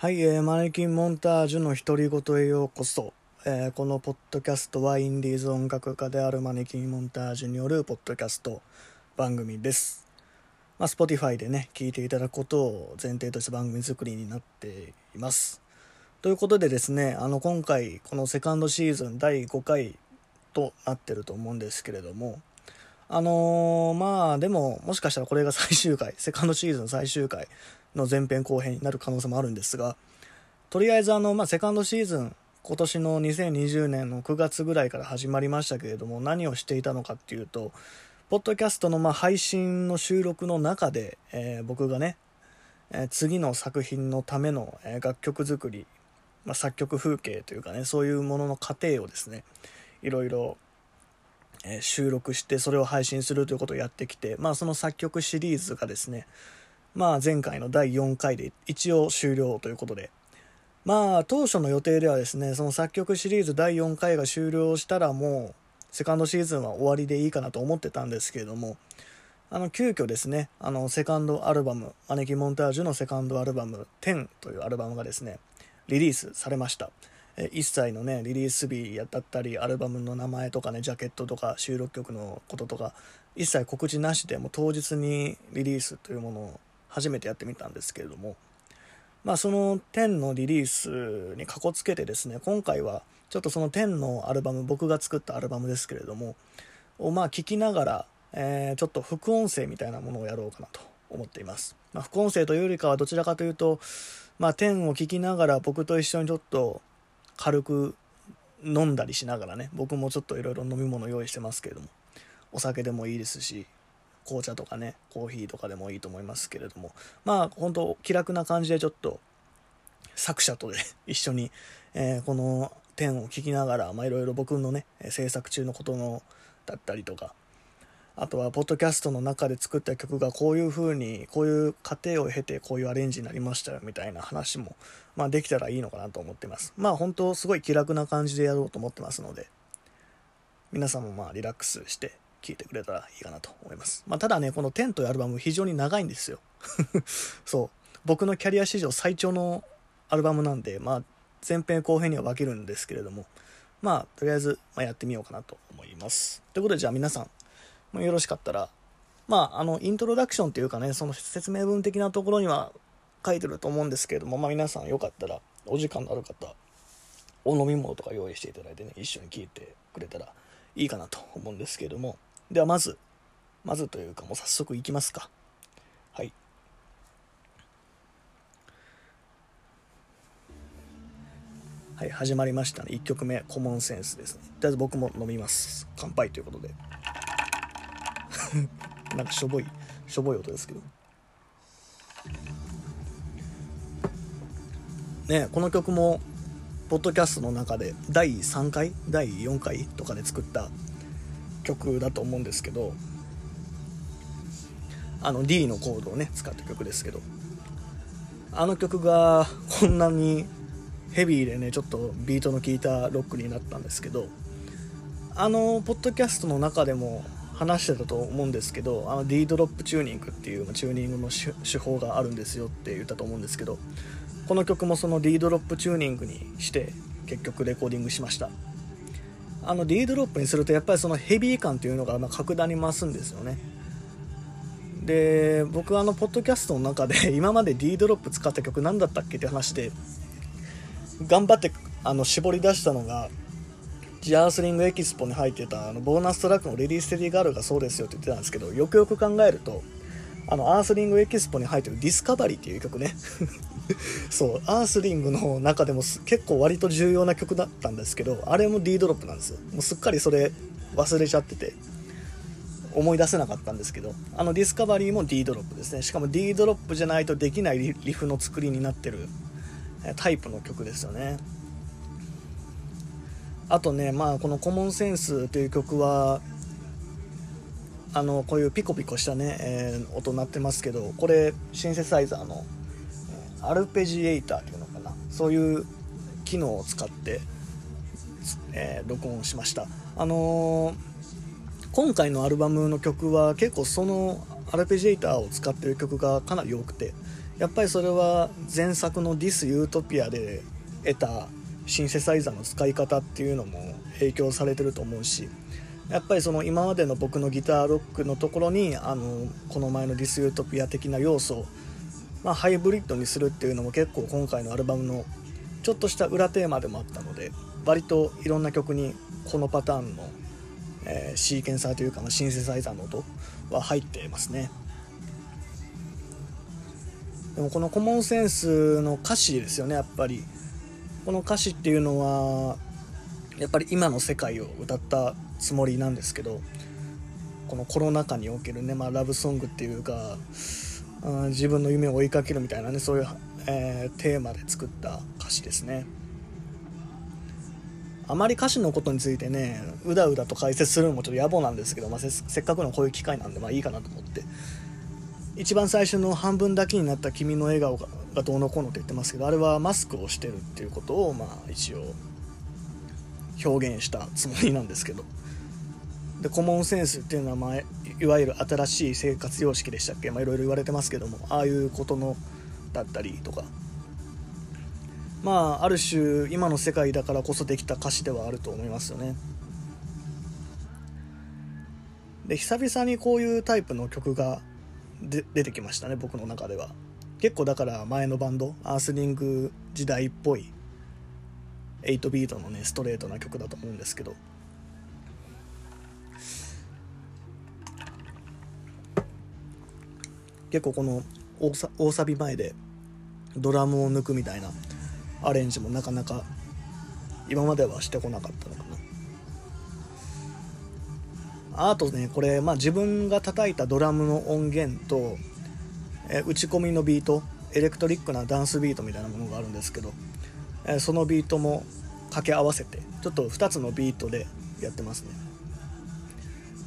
はい、えー、マネキンモンタージュの独り言へようこそ、えー、このポッドキャストはインディーズ音楽家であるマネキンモンタージュによるポッドキャスト番組です。まあ、Spotify でね、聞いていただくことを前提とした番組作りになっています。ということでですね、あの今回このセカンドシーズン第5回となってると思うんですけれども、あのー、まあでももしかしたらこれが最終回、セカンドシーズン最終回の前編後編になる可能性もあるんですが、とりあえずあの、まあ、セカンドシーズン、今年の2020年の9月ぐらいから始まりましたけれども、何をしていたのかっていうと、ポッドキャストのま配信の収録の中で、えー、僕がね、えー、次の作品のための、え楽曲作り、まあ、作曲風景というかね、そういうものの過程をですね、いろいろ、え収録してそれを配信するということをやってきて、まあ、その作曲シリーズがですね、まあ、前回の第4回で一応終了ということで、まあ、当初の予定ではですね、その作曲シリーズ第4回が終了したらもう、セカンドシーズンは終わりでいいかなと思ってたんですけれども、あの、急遽ですね、あの、セカンドアルバム、アネキモンタージュのセカンドアルバム、10というアルバムがですね、リリースされました。え一切のね、リリース日だったり、アルバムの名前とかね、ジャケットとか、収録曲のこととか、一切告知なしでもう当日にリリースというものを初めてやってみたんですけれども、まあ、その10のリリースにかこつけてですね、今回はちょっとその10のアルバム、僕が作ったアルバムですけれども、をまあ聞きながら、えー、ちょっと副音声みたいなものをやろうかなと思っています。まあ、副音声というよりかはどちらかというと、まあ、10を聞きながら僕と一緒にちょっと軽く飲んだりしながらね、僕もちょっといろいろ飲み物用意してますけれども、お酒でもいいですし、紅茶とかね、コーヒーとかでもいいと思いますけれども、まあ、本当気楽な感じでちょっと、作者とで 一緒に、えー、この点を聞きながら、まあ、いろいろ僕のね、制作中のことの、だったりとか、あとは、ポッドキャストの中で作った曲がこういう風に、こういう過程を経てこういうアレンジになりましたよみたいな話も、まあできたらいいのかなと思ってます。まあ本当すごい気楽な感じでやろうと思ってますので、皆さんもまあリラックスして聴いてくれたらいいかなと思います。まあ、ただね、このテンというアルバム非常に長いんですよ。そう。僕のキャリア史上最長のアルバムなんで、まあ、前編後編には分けるんですけれども、まあ、とりあえず、まやってみようかなと思います。ということで、じゃあ皆さん、まよろしかったら、まあ、あの、イントロダクションというかね、その説明文的なところには書いてると思うんですけれども、まあ皆さんよかったら、お時間のある方、お飲み物とか用意していただいてね、一緒に聞いてくれたらいいかなと思うんですけれども、ではまず、まずというかもう早速いきますか。はい。はい、始まりましたね。1曲目、コモンセンスですね。とりあえず僕も飲みます。乾杯ということで。なんかしょぼい、しょぼい音ですけど。ね、この曲も、ポッドキャストの中で第3回？第4回？とかで作った曲だと思うんですけどあの D のコードをね使った曲ですけどあの曲がこんなにヘビーでねちょっとビートの効いたロックになったんですけどあのポッドキャストの中でも話してたと思うんですけどあの D ドロップチューニングっていうチューニングの手法があるんですよって言ったと思うんですけどこの曲もその D ドロップチューニングにして結局レコーディングしました。あの D ドロップにするとやっぱりそのヘビー感というのがま格段に増すんですよね。で僕はあのポッドキャストの中で 今まで D ドロップ使った曲何だったっけって話で頑張ってあの絞り出したのが Earthling Expo に入ってたあのボーナストラックの Ready Steady Girl がそうですよって言ってたんですけどよくよく考えるとあの Earthling Expo に入ってる Discovery っていう曲ね。そう Earthling の中でも結構割と重要な曲だったんですけどあれも D ドロップなんですよ。もうすっかりそれ忘れちゃってて思い出せなかったんですけどあの Discovery も D ドロップですね。しかも D ドロップじゃないとできないリフの作りになってるタイプの曲ですよね。あとねまあこの「コモンセンス」という曲はあのこういうピコピコしたね、えー、音鳴ってますけどこれシンセサイザーのアルペジエイターっていうのかな。そういう機能を使って、えー、録音しました。あのー、今回のアルバムの曲は結構そのアルペジエイターを使ってる曲がかなり多くてやっぱりそれは前作の「ディス・ユートピア」で得たシンセサイザーの使い方っていうのも影響されてると思うしやっぱりその今までの僕のギターロックのところにあのこの前の「 This Utopia」的な要素、まあ、ハイブリッドにするっていうのも結構今回のアルバムのちょっとした裏テーマでもあったので割といろんな曲にこのパターンの、えー、シーケンサーというか、ま、シンセサイザーの音は入ってますね。でもこのコモンセンスの歌詞ですよねやっぱりこの歌詞っていうのはやっぱり今の世界を歌ったつもりなんですけどこのコロナ禍におけるね、まあ、ラブソングっていうか、うん、自分の夢を追いかけるみたいなねそういう、えー、テーマで作った歌詞ですね。あまり歌詞のことについてねうだうだと解説するのもちょっと野暮なんですけど、まあ、せっかくのこういう機会なんでまあいいかなと思って。一番最初の半分だけになった君の笑顔ががどうのこうのって言ってますけどあれはマスクをしてるっていうことをまあ一応表現したつもりなんですけど。でコモンセンスっていうのは、まあ、いわゆる新しい生活様式でしたっけ、まあ、いろいろ言われてますけどもああいうことのだったりとか。まあある種今の世界だからこそできた歌詞ではあると思いますよね。で久々にこういうタイプの曲が出てきましたね僕の中では。結構だから前のバンドアースリング時代っぽい8ビートのねストレートな曲だと思うんですけど。結構この大サ大サビ前でドラムを抜くみたいなアレンジもなかなか今まではしてこなかったのかな。あとねこれ、まあ、自分が叩いたドラムの音源と、え打ち込みのビートエレクトリックなダンスビートみたいなものがあるんですけど、えそのビートも掛け合わせてちょっと2つのビートでやってますね。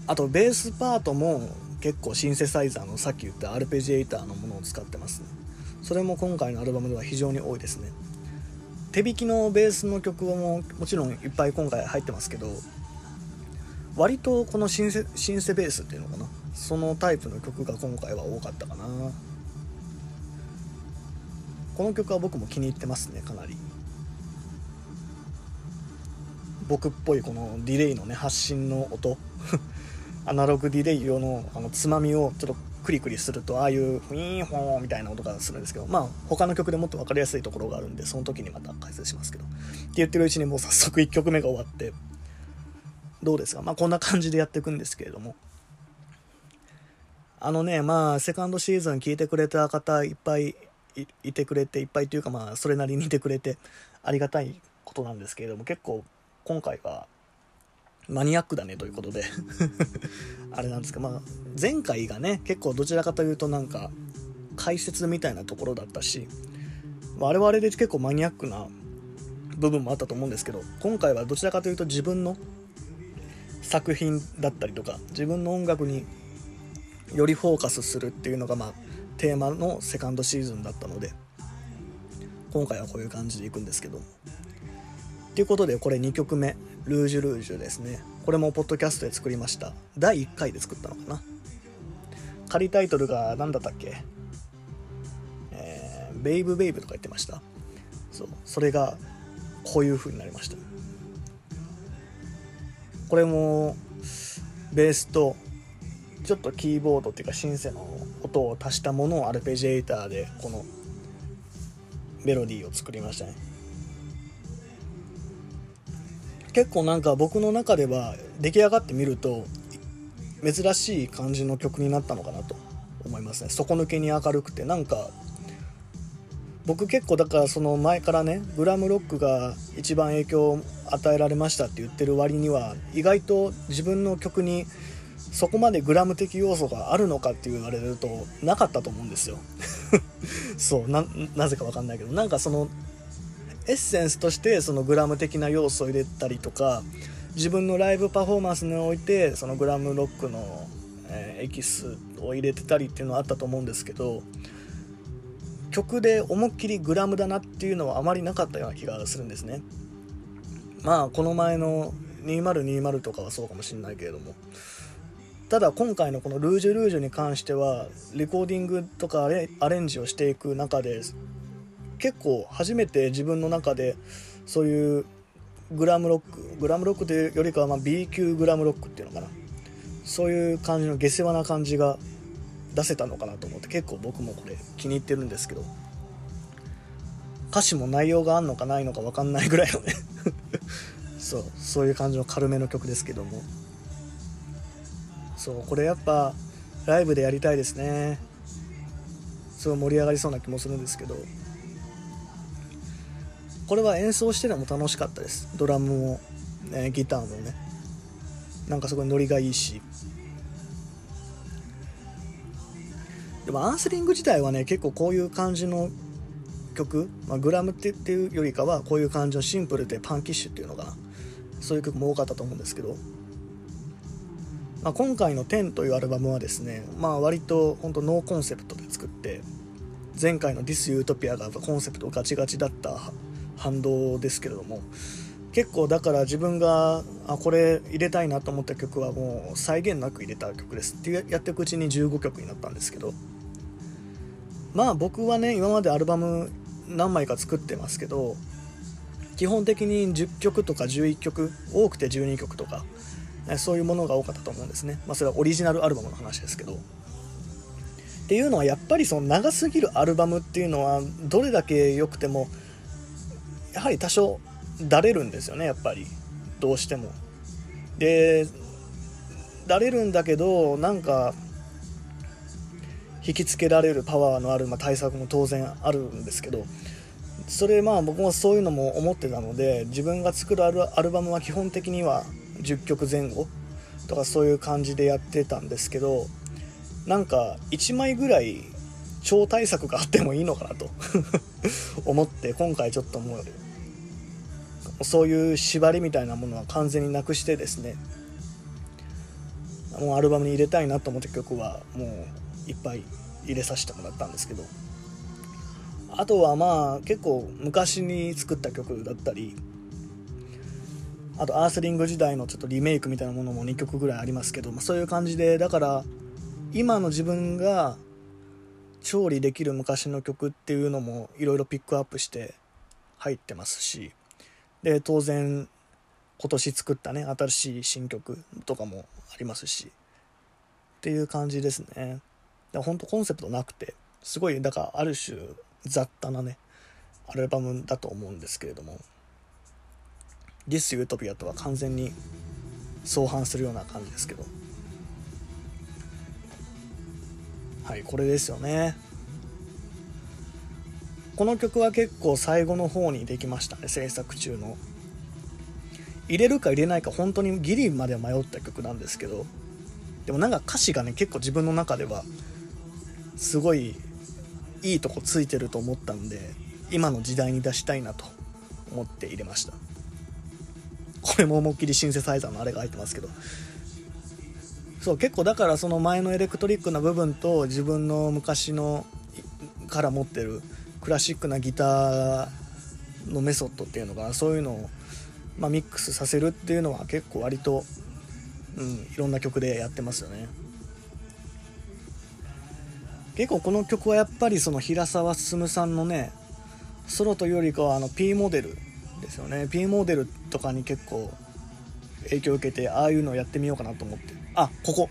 あとベースパートも結構シンセサイザーのさっき言ったアルペジエーターのものを使ってます。ねそれも今回のアルバムでは非常に多いですね。手弾きのベースの曲ももちろんいっぱい今回入ってますけど割とこのシンセシンセベースっていうのかな？そのタイプの曲が今回は多かったかな。この曲は僕も気に入ってますねかなり。僕っぽいこのディレイのね発信の音。アナログディレイ用のあのつまみをちょっとクリクリするとああいうフィーンフォーみたいな音がするんですけどまあ他の曲でもっと分かりやすいところがあるんでその時にまた解説しますけどって言ってるうちにもう早速1曲目が終わってどうですか？まあこんな感じでやっていくんですけれども。あのね、まあ、セカンドシーズン聞いてくれた方いっぱいいてくれて、いっぱいというかまあ、それなりにいてくれてありがたいことなんですけれども、結構今回はマニアックだねということで。あれなんですか、まあ、前回がね、結構どちらかというとなんか、解説みたいなところだったし、我々で結構マニアックな部分もあったと思うんですけど、今回はどちらかというと自分の作品だったりとか自分の音楽によりフォーカスするっていうのがまあテーマのセカンドシーズンだったので今回はこういう感じでいくんですけどということでこれ2曲目「ルージュルージュ」ですね。これもポッドキャストで作りました。第1回で作ったのかな。仮タイトルが何だったっけ？えー、ベイブベイブとか言ってました。そう。それがこういう風になりました。これもベースとちょっとキーボードっていうかシンセの音を足したものをアルペジエーターでこのメロディーを作りましたね。結構なんか僕の中では出来上がってみると珍しい感じの曲になったのかなと思いますね。底抜けに明るくて。なんか僕結構だからその前からねグラムロックが一番影響を与えられましたって言ってる割には意外と自分の曲にそこまでグラム的要素があるのかって言われるとなかったと思うんですよ。そうなぜか分かんないけど。なんかそのエッセンスとしてそのグラム的な要素を入れたりとか自分のライブパフォーマンスにおいてそのグラムロックの、えー、エキスを入れてたりっていうのはあったと思うんですけど曲で思いっきりグラムだなっていうのはあまりなかったような気がするんですね。まあこの前の2020とかはそうかもしれないけれども。ただ今回のこの「ルージュルージュ」に関してはレコーディングとかアレンジをしていく中で結構初めて自分の中でそういうグラムロックグラムロックというよりかはま B 級グラムロックっていうのかな。そういう感じの下世話な感じが出せたのかなと思って結構僕もこれ気に入ってるんですけど歌詞も内容があんのかないのか分かんないぐらいのね。そうそういう感じの軽めの曲ですけども。そうこれやっぱライブでやりたいですね。すごい盛り上がりそうな気もするんですけど。これは演奏してても楽しかったです。ドラムも、ね、ギターもね。なんかすごいノリがいいし。でもアンスリング自体はね結構こういう感じの曲、まあ、グラムってっていうよりかはこういう感じのシンプルでパンキッシュっていうのかな。そういう曲も多かったと思うんですけど、まあ、今回の「10」というアルバムはですね、まあ、割と本当ノーコンセプトで作って前回の「This Utopia」がコンセプトガチガチだった反動ですけれども結構だから自分があこれ入れたいなと思った曲はもう際限なく入れた曲です。ってやっていくうちに15曲になったんですけど。まあ僕はね今までアルバム何枚か作ってますけど基本的に10曲とか11曲多くて12曲とかそういうものが多かったと思うんですね、まあ、それはオリジナルアルバムの話ですけど。っていうのはやっぱりその長すぎるアルバムっていうのはどれだけ良くてもやはり多少だれるんですよねやっぱり。どうしても。でだれるんだけどなんか引きつけられるパワーのある、まあ、対策も当然あるんですけどそれまあ僕もそういうのも思ってたので自分が作るアルバムは基本的には10曲前後とかそういう感じでやってたんですけどなんか1枚ぐらい超大作があってもいいのかなと 思って今回ちょっともうそういう縛りみたいなものは完全になくしてですねもうアルバムに入れたいなと思った曲はもういっぱい入れさせてもらったんですけどあとはまあ結構昔に作った曲だったりあとアースリング時代のちょっとリメイクみたいなものも2曲ぐらいありますけど、まあ、そういう感じでだから今の自分が調理できる昔の曲っていうのもいろいろピックアップして入ってますしで当然今年作ったね新しい新曲とかもありますしっていう感じですね。ほんとコンセプトなくてすごいだからある種雑多なねアルバムだと思うんですけれども This Utopia とは完全に相反するような感じですけど。はいこれですよね。この曲は結構最後の方にできましたね制作中の。入れるか入れないか本当にギリまで迷った曲なんですけど。でもなんか歌詞がね結構自分の中ではすごいいいとこついてると思ったんで今の時代に出したいなと思って入れました。これも思いっきりシンセサイザーのあれが入ってますけど。そう結構だからその前のエレクトリックな部分と自分の昔のから持ってるクラシックなギターのメソッドっていうのかなそういうのを、まあ、ミックスさせるっていうのは結構割と、うん、いろんな曲でやってますよね。結構この曲はやっぱりその平沢進さんのねソロというよりかはあの P モデルですよね。P モデルとかに結構影響を受けてああいうのをやってみようかなと思って。あここ。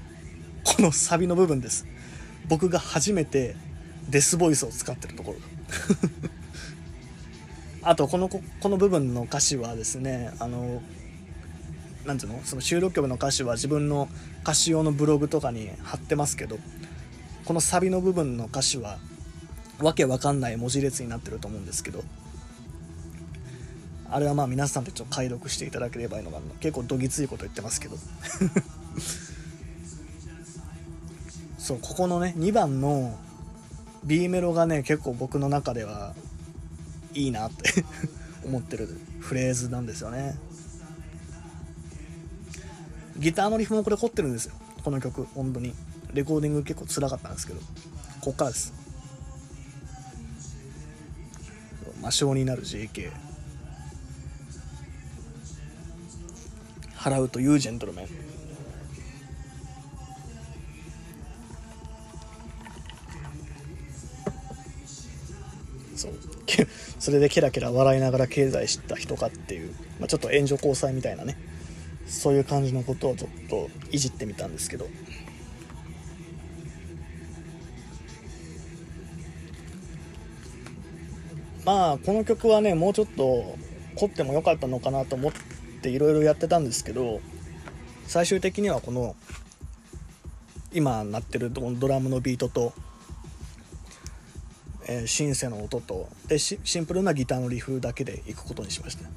このサビの部分です。僕が初めてデスボイスを使ってるところ あとこのこの部分の歌詞はですねあのなんていうのその収録曲の歌詞は自分の歌詞用のブログとかに貼ってますけどこのサビの部分の歌詞はわけわかんない文字列になってると思うんですけどあれはまあ皆さんでちょっと解読していただければいいのかな。結構どぎついこと言ってますけど。そうここのね2番の B メロがね結構僕の中ではいいなって 思ってるフレーズなんですよね。ギターのリフもこれ凝ってるんですよ。この曲本当に。レコーディング結構辛かったんですけど。こっからです。魔性になる JK 払うというジェントルメン。そう。それでケラケラ笑いながら経済した人かっていう、まあ、ちょっと援助交際みたいなね。そういう感じのことをちょっといじってみたんですけど。まあこの曲はねもうちょっと凝ってもよかったのかなと思っていろいろやってたんですけど最終的にはこの今鳴ってるドラムのビートと、えー、シンセの音とでシンプルなギターのリフだけでいくことにしました。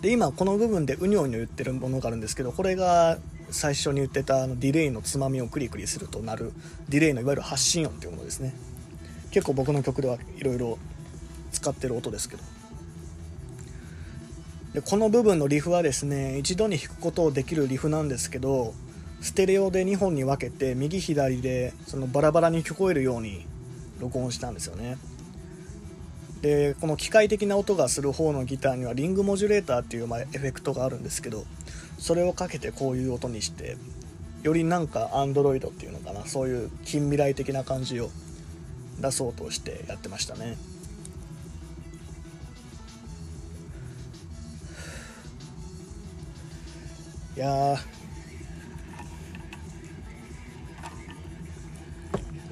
で今この部分でうにょうにょ言ってるものがあるんですけどこれが最初に言ってたあのディレイのつまみをクリクリするとなるディレイのいわゆる発信音というものですね。結構僕の曲ではいろいろ使ってる音ですけど。でこの部分のリフはですね一度に弾くことをできるリフなんですけどステレオで2本に分けて右左でそのバラバラに聞こえるように録音したんですよね。でこの機械的な音がする方のギターにはリングモジュレーターっていうまエフェクトがあるんですけどそれをかけてこういう音にしてよりなんかアンドロイドっていうのかなそういう近未来的な感じを出そうとしてやってましたね。いや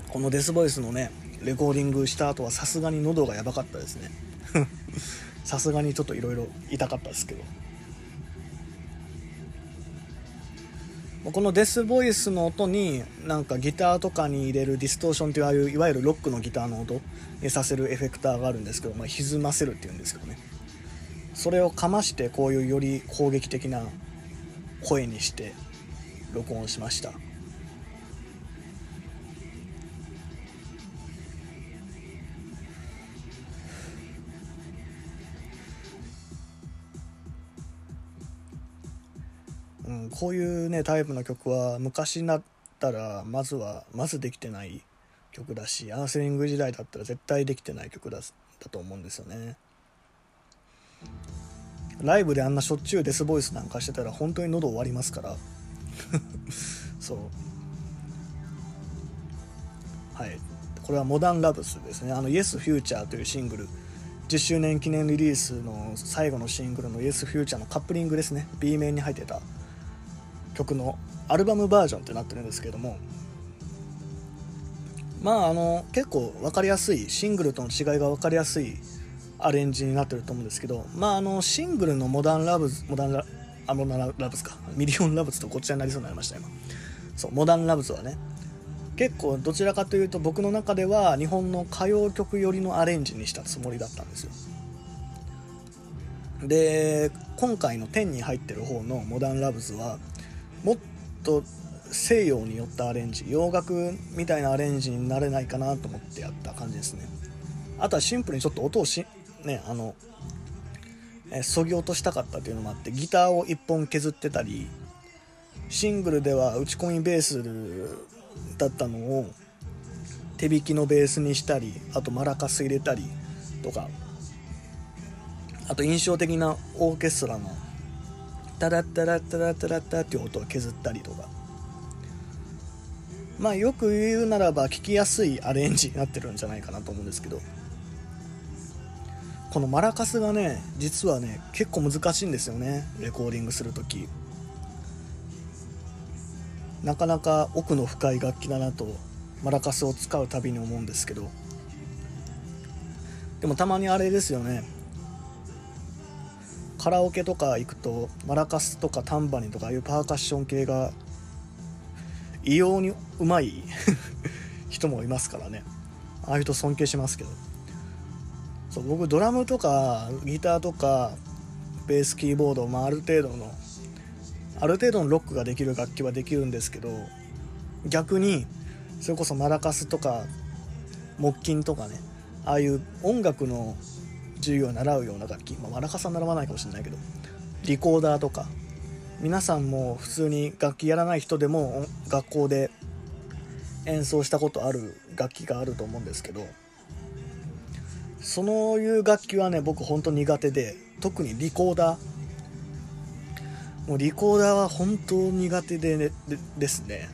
このデスボイスのねレコーディングした後はさすがに喉がやばかったですね。さすがにちょっといろいろ痛かったですけど。このデスボイスの音になんかギターとかに入れるディストーションというああいういわゆるロックのギターの音にさせるエフェクターがあるんですけど、まあ、歪ませるっていうんですけどね。それをかましてこういうより攻撃的な声にして録音しました。うん、こういうねタイプの曲は昔になったらまずはまずできてない曲だしアンセリング時代だったら絶対できてない曲だだと思うんですよね。ライブであんなしょっちゅうデスボイスなんかしてたら本当に喉終わりますから。そう。はい。これはモダンラブスですね。あの Yes Future というシングル。10周年記念リリースの最後のシングルの Yes Future のカップリングですね。B 面に入ってた。曲のアルバムバージョンってなってるんですけどもまああの結構分かりやすいシングルとの違いが分かりやすいアレンジになってると思うんですけどまああのシングルのモダンラブズモダンラあモダンラブズか。ミリオンラブズとこちらになりそうになりました今。そうモダンラブズはね。結構どちらかというと僕の中では日本の歌謡曲寄りのアレンジにしたつもりだったんですよ。で今回の10に入ってる方のモダンラブズはもっと西洋によったアレンジ洋楽みたいなアレンジになれないかなと思ってやった感じですね。あとはシンプルにちょっと音をしねあのえそぎ落としたかったっていうのもあってギターを1本削ってたりシングルでは打ち込みベースだったのを手弾きのベースにしたりあとマラカス入れたりとかあと印象的なオーケストラのタラッタラッタラッタラッタっていう音を削ったりとかまあよく言うならば聞きやすいアレンジになってるんじゃないかなと思うんですけどこのマラカスがね実はね結構難しいんですよねレコーディングする時なかなか奥の深い楽器だなとマラカスを使うたびに思うんですけどでもたまにあれですよねカラオケとか行くとマラカスとかタンバリンとかああいうパーカッション系が異様にうまい 人もいますからね。ああいう人尊敬しますけど。そう僕ドラムとかギターとかベースキーボード、まあ、ある程度のある程度のロックができる楽器はできるんですけど逆にそれこそマラカスとか木琴とかねああいう音楽の授業を習うような楽器、まあ、マラカスは習わないかもしれないけど。リコーダーとか。皆さんも普通に楽器やらない人でも学校で演奏したことある楽器があると思うんですけど。そういう楽器はね僕ほんと苦手で。特にリコーダー。もうリコーダーは本当苦手で,、ね、でですね。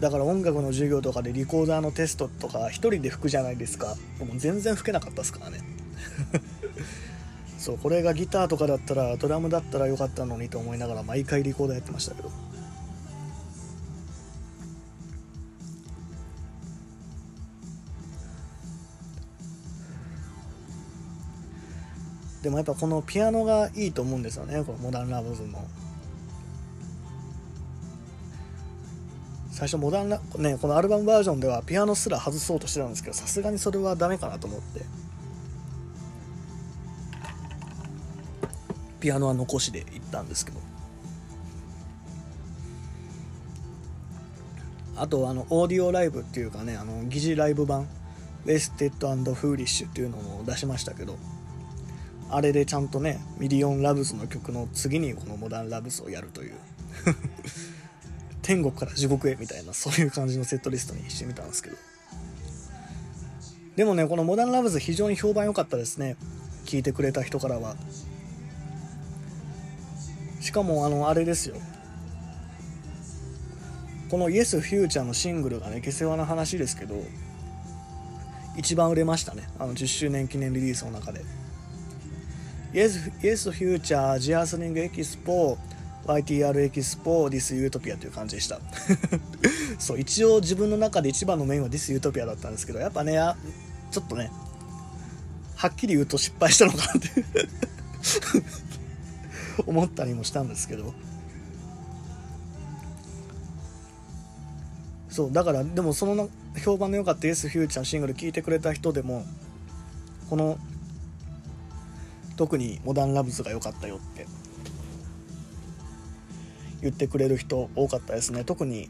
だから音楽の授業とかでリコーダーのテストとか一人で吹くじゃないですか。もう全然吹けなかったですからね。そうこれがギターとかだったらドラムだったらよかったのにと思いながら毎回リコーダーやってましたけど。でもやっぱこのピアノがいいと思うんですよねこのモダンラブズの最初 Modern Lovesねこのアルバムバージョンではピアノすら外そうとしてたんですけどさすがにそれはダメかなと思って。ピアノは残しで行ったんですけど。あとあのオーディオライブっていうかねあの疑似ライブ版「 Wasted Foolish」っていうのも出しましたけどあれでちゃんとね Million Loves の曲の次にこの Modern Loves をやるという 天国から地獄へみたいなそういう感じのセットリストにしてみたんですけど。でもねこのモダンラブズ非常に評判良かったですね。聞いてくれた人からは。しかもあのあれですよ。この Yes Future のシングルがね下世話な話ですけど一番売れましたね。あの10周年記念リリースの中で。Yes, yes Future ジアスリングエキスポ YTR エキスポ This Utopia という感じでした。そう一応自分の中で一番のメインは This Utopia だったんですけどやっぱねちょっとねはっきり言うと失敗したのかなって 思ったりもしたんですけど。そうだからでもその評判の良かった Yes Future シングル聴いてくれた人でもこの特にモダンラブズが良かったよって言ってくれる人多かったですね。特に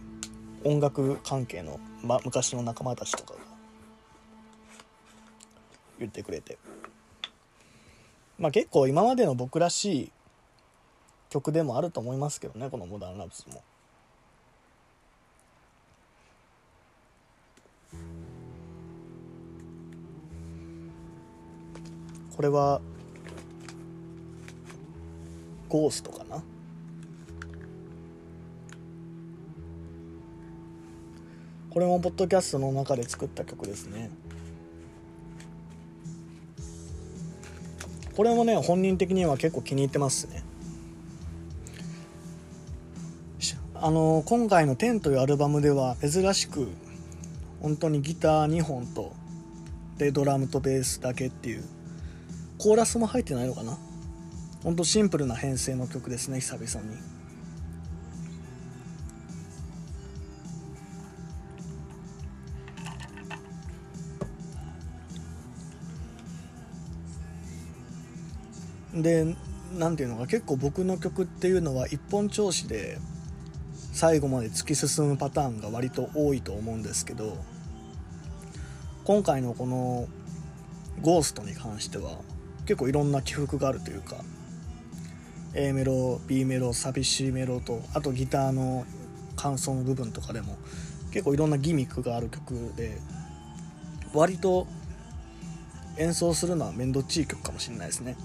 音楽関係の、ま、昔の仲間たちとかが言ってくれて。まあ結構今までの僕らしい曲でもあると思いますけどねこのモダンラブズも。これはゴーストかな？これもポッドキャストの中で作った曲ですね。これもね本人的には結構気に入ってますね。あの今回の「10」というアルバムでは珍しく本当にギター2本とでドラムとベースだけっていうコーラスも入ってないのかな？ほんとシンプルな編成の曲ですね久々に。で何ていうのか結構僕の曲っていうのは一本調子で最後まで突き進むパターンが割と多いと思うんですけど今回のこの「ゴーストに関しては結構いろんな起伏があるというか A メロ B メロ寂しいメロとあとギターの感想の部分とかでも結構いろんなギミックがある曲で割と演奏するのは面倒っちい曲かもしれないですね。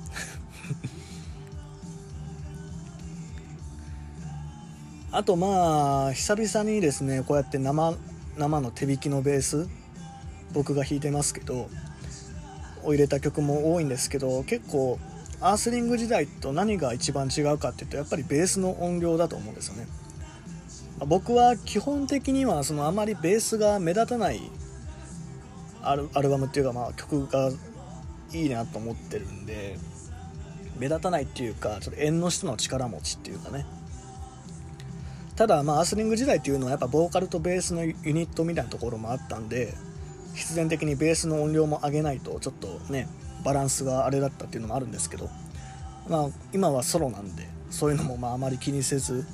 あとまあ久々にですねこうやって生生の手弾きのベース僕が弾いてますけどを入れた曲も多いんですけど結構アースリング時代と何が一番違うかっていうとやっぱりベースの音量だと思うんですよね。僕は基本的にはそのあまりベースが目立たないアルバムっていうかまあ曲がいいなと思ってるんで目立たないっていうかちょっと縁の下の力持ちっていうかね。ただまあアスリング時代っていうのはやっぱボーカルとベースのユニットみたいなところもあったんで必然的にベースの音量も上げないとちょっとねバランスがあれだったっていうのもあるんですけど、まあ、今はソロなんでそういうのもまああまり気にせず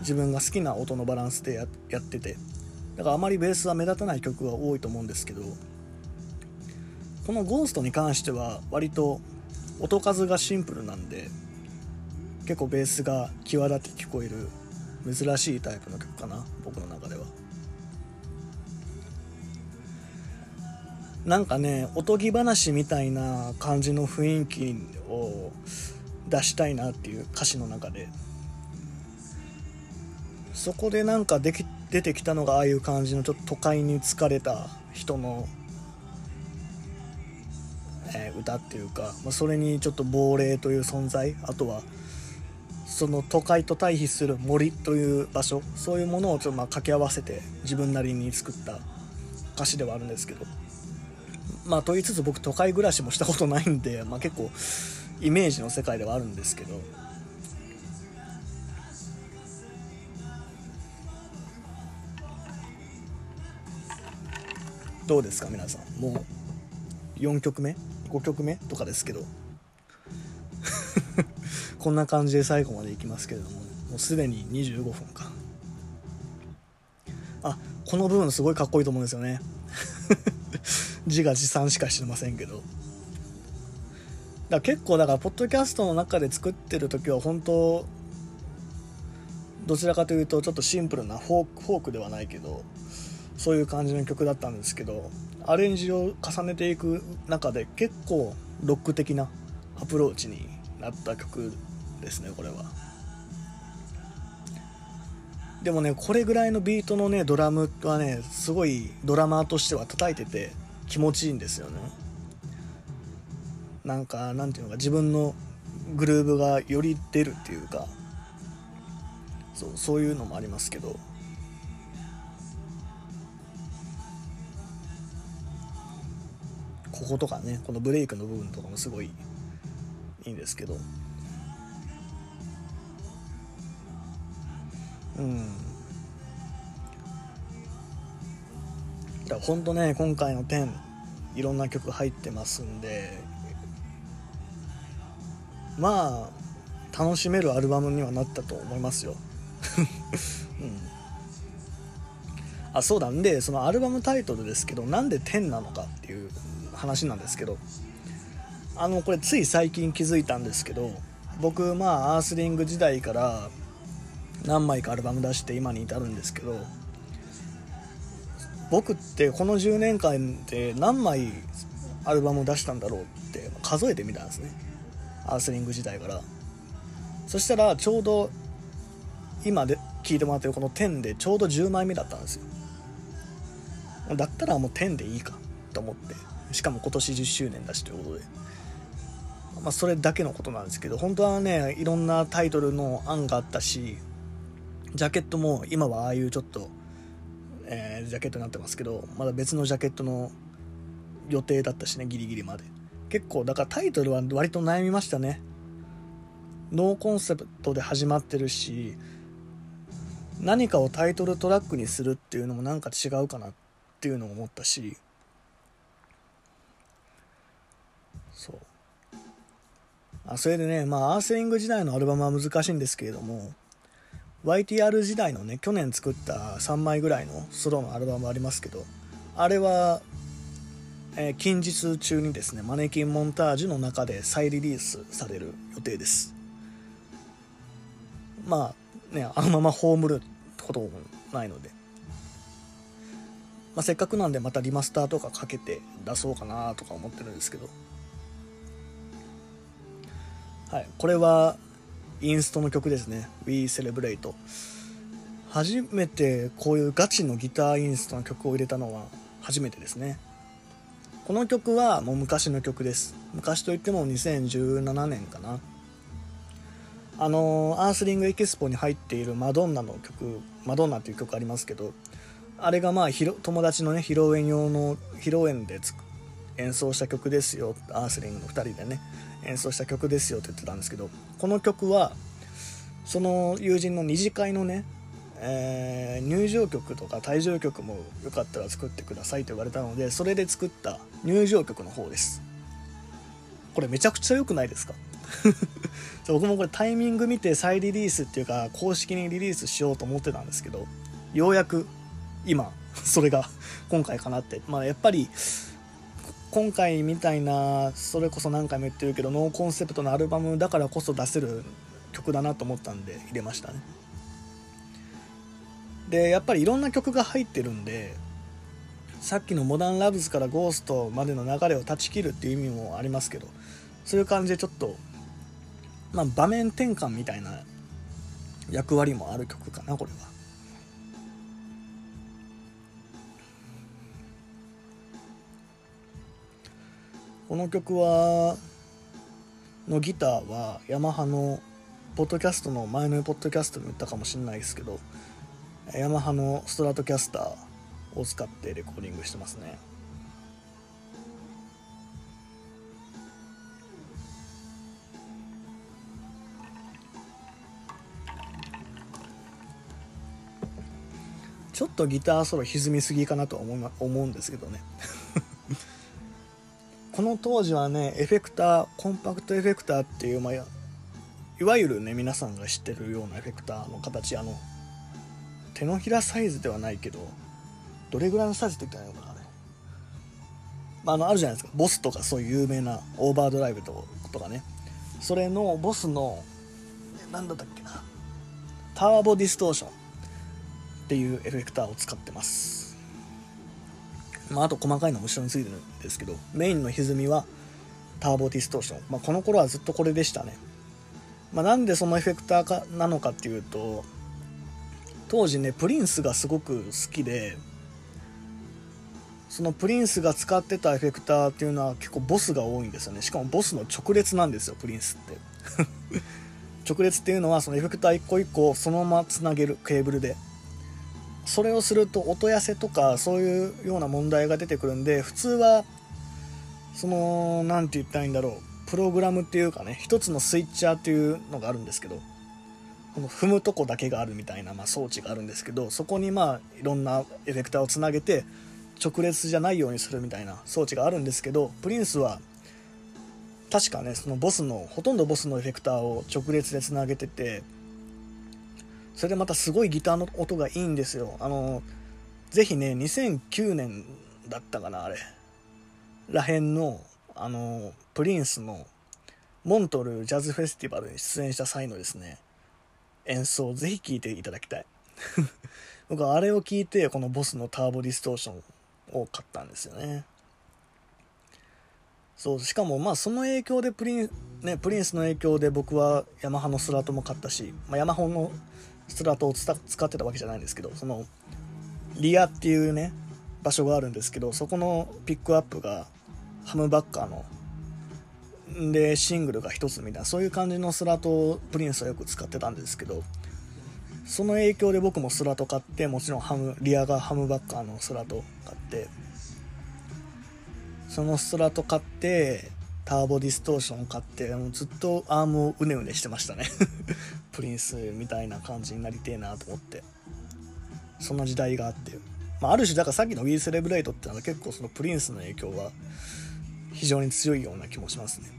自分が好きな音のバランスでややっててだからあまりベースは目立たない曲が多いと思うんですけどこの「ゴーストに関しては割と音数がシンプルなんで結構ベースが際立って聞こえる珍しいタイプの曲かな僕の中では。なんかねおとぎ話みたいな感じの雰囲気を出したいなっていう歌詞の中でそこでなんかでき出てきたのがああいう感じのちょっと都会に疲れた人の、えー、歌っていうか、まあ、それにちょっと亡霊という存在あとはその都会と対比する森という場所そういうものをちょっとまあ掛け合わせて自分なりに作った歌詞ではあるんですけどまあと言いつつ僕都会暮らしもしたことないんで、まあ、結構イメージの世界ではあるんですけどどうですか皆さん？もう4曲目？5曲目？とかですけど。こんな感じで最後までいきますけれどももうすでに25分か。あこの部分すごいかっこいいと思うんですよね。自画自賛しかしてませんけど。だ結構だからポッドキャストの中で作ってる時は本当どちらかというとちょっとシンプルなフォークフォークではないけどそういう感じの曲だったんですけどアレンジを重ねていく中で結構ロック的なアプローチになった曲ですねこれは。でもねこれぐらいのビートのねドラムはねすごいドラマーとしては叩いてて気持ちいいんですよね。なんかなんていうのか自分のグルーブがより出るっていうかそうそういうのもありますけど。こことかねこのブレイクの部分とかもすごいいいんですけど。うん。だほんとね今回の10いろんな曲入ってますんでまあ楽しめるアルバムにはなったと思いますよ、うん、あそうだ。んでそのアルバムタイトルですけどなんで10なのかっていう話なんですけどあのこれつい最近気づいたんですけど僕まあアースリング時代から何枚かアルバム出して今に至るんですけど僕ってこの10年間で何枚アルバムを出したんだろうって数えてみたんですね。アースリング時代から。そしたらちょうど今で聴いてもらってるこの10でちょうど10枚目だったんですよ。だったらもう10でいいかと思って。しかも今年10周年だしということで。まあそれだけのことなんですけど本当はねいろんなタイトルの案があったしジャケットも今はああいうちょっと、えー、ジャケットになってますけどまだ別のジャケットの予定だったしねギリギリまで。結構だからタイトルは割と悩みましたね。ノーコンセプトで始まってるし何かをタイトルトラックにするっていうのもなんか違うかなっていうのも思ったし。そう。あそれでねまあアーセリング時代のアルバムは難しいんですけれども YTR 時代のね去年作った3枚ぐらいのソロのアルバムありますけどあれは、えー、近日中にですねマネキンモンタージュの中で再リリースされる予定です。まあねあのまま葬ることもないので、まあ、せっかくなんでまたリマスターとかかけて出そうかなとか思ってるんですけど。はいこれはインストの曲ですね。We Celebrate 初めてこういうガチのギターインストの曲を入れたのは初めてですね。この曲はもう昔の曲です。昔といっても2017年かな。あのアースリングエキスポに入っているマドンナの曲マドンナっていう曲ありますけどあれがまあ友達のね披露宴用の披露宴で演奏した曲ですよ。アースリングの2人でね。演奏した曲ですよって言ってたんですけどこの曲はその友人の二次会のね、えー、入場曲とか退場曲もよかったら作ってくださいと言われたのでそれで作った入場曲の方です。これめちゃくちゃ良くないですか？僕もこれタイミング見て再リリースっていうか公式にリリースしようと思ってたんですけどようやく今それが今回かなって。まあやっぱり今回みたいなそれこそ何回も言ってるけどノーコンセプトのアルバムだからこそ出せる曲だなと思ったんで入れましたね。でやっぱりいろんな曲が入ってるんでさっきの「モダンラブズ」から「ゴースト」までの流れを断ち切るっていう意味もありますけどそういう感じでちょっとまあ場面転換みたいな役割もある曲かなこれは。この曲はのギターはヤマハのポッドキャストの前のポッドキャストでも言ったかもしれないですけどヤマハのストラトキャスターを使ってレコーディングしてますね。ちょっとギターソロ歪みすぎかなとは思思うんですけどね。この当時はねエフェクターコンパクトエフェクターっていう、まあ、いわゆるね皆さんが知ってるようなエフェクターの形あの手のひらサイズではないけどどれぐらいのサイズって言ったらいいのかなあれ、まあ、あのあるじゃないですか。ボスとかそういう有名なオーバードライブととかね。それのボスの何だったっけな。ターボディストーションっていうエフェクターを使ってます。まあ、あと細かいのも後ろについてるんですけどメインの歪みはターボディストーション、まあ、この頃はずっとこれでしたね、まあ、なんでそのエフェクターかなのかっていうと当時ねプリンスがすごく好きでそのプリンスが使ってたエフェクターっていうのは結構ボスが多いんですよね。しかもボスの直列なんですよプリンスって。直列っていうのはそのエフェクター一個一個そのままつなげるケーブルでそれをすると音痩せとかそういうような問題が出てくるんで普通はその何て言ったらいいんだろう。プログラムっていうかね一つのスイッチャーっていうのがあるんですけどこの踏むとこだけがあるみたいな、まあ、装置があるんですけどそこにまあいろんなエフェクターをつなげて直列じゃないようにするみたいな装置があるんですけどプリンスは確かねそのボスのほとんどボスのエフェクターを直列でつなげててそれでまたすごいギターの音がいいんですよ。あのぜひね2009年だったかなあれ。らへんのあのプリンスのモントルジャズフェスティバルに出演した際のですね演奏をぜひ聴いていただきたい。僕はあれを聞いてこのボスのターボディストーションを買ったんですよね。そうしかもまあその影響でプリン,、ね、プリンスの影響で僕はヤマハのスラトも買ったし、まあ、ヤマハのスラトを使ってたわけじゃないんですけどそのリアっていうね場所があるんですけどそこのピックアップがハムバッカーのでシングルが1つみたいなそういう感じのスラトをプリンスはよく使ってたんですけどその影響で僕もスラト買ってもちろんハムリアがハムバッカーのスラト買ってそのスラト買ってターボディストーションを買ってもうずっとアームをうねうねしてましたね。プリンスみたいな感じになりてえなと思って。そんな時代があって、まあ、ある種だからさっきの「We Celebrate」ってのは結構そのプリンスの影響は非常に強いような気もしますね。って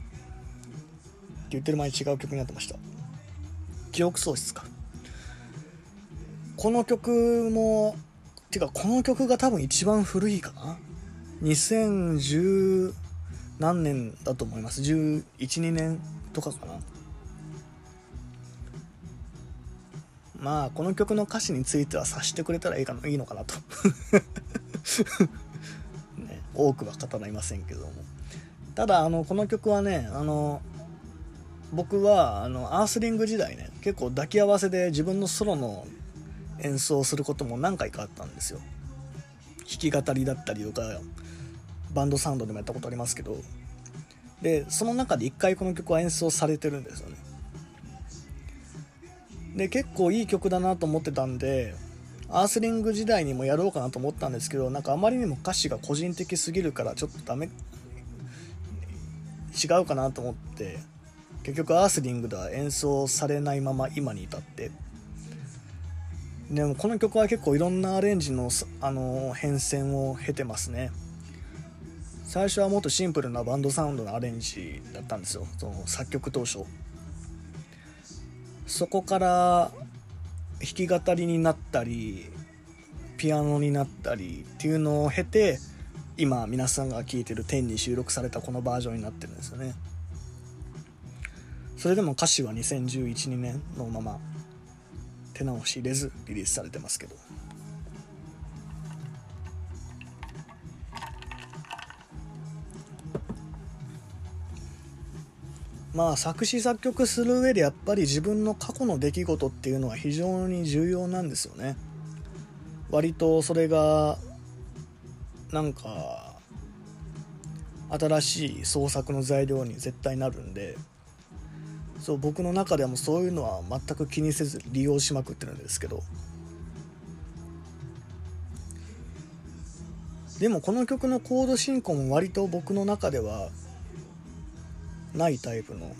言ってる前に違う曲になってました。記憶喪失か。この曲もてかこの曲が多分一番古いかな。2010何年だと思います？112年とかかな。まあこの曲の歌詞については察してくれたらいいかないいのかなと。ね、多くは語りませんけども。ただあのこの曲はねあの僕はあのアースリング時代ね結構抱き合わせで自分のソロの演奏することも何回かあったんですよ。弾き語りだったりとかバンドサウンドでもやったことありますけどでその中で1回この曲は演奏されてるんですよね。で結構いい曲だなと思ってたんでアースリング時代にもやろうかなと思ったんですけどなんかあまりにも歌詞が個人的すぎるからちょっとダメ違うかなと思って結局アースリングでは演奏されないまま今に至って。でもこの曲は結構いろんなアレンジの、あの変遷を経てますね。最初はもっとシンプルなバンドサウンドのアレンジだったんですよ。その作曲当初。そこから弾き語りになったりピアノになったりっていうのを経て今皆さんが聴いてる10に収録されたこのバージョンになってるんですよね。それでも歌詞は2011年のまま手直し入れずリリースされてますけど。まあ作詞作曲する上でやっぱり自分の過去の出来事っていうのは非常に重要なんですよね。割とそれがなんか新しい創作の材料に絶対なるんでそう僕の中でもそういうのは全く気にせず利用しまくってるんですけど。でもこの曲のコード進行も割と僕の中ではないタイプの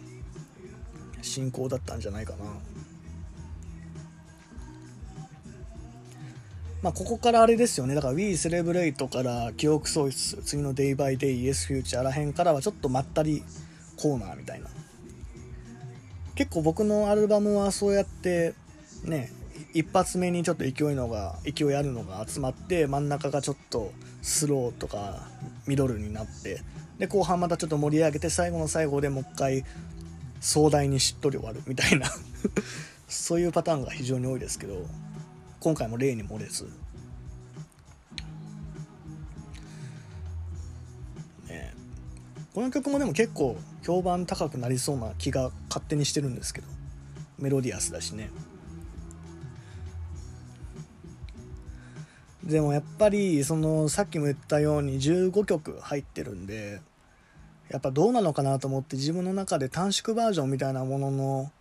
進行だったんじゃないかな。まあ、ここからあれですよね。だから We Celebrate から記憶喪失、次の Day by Day、Yes Future らへんからはちょっとまったりコーナーみたいな。結構僕のアルバムはそうやってね、一発目にちょっと勢いのが、勢いあるのが集まって、真ん中がちょっとスローとかミドルになって、で、後半またちょっと盛り上げて、最後の最後でもう一回壮大にしっとり終わるみたいな。そういうパターンが非常に多いですけど、今回も例に漏れず、ね、この曲もでも結構評判高くなりそうな気が勝手にしてるんですけど。メロディアスだしね。でもやっぱりそのさっきも言ったように15曲入ってるんでやっぱどうなのかなと思って自分の中で短縮バージョンみたいなものの、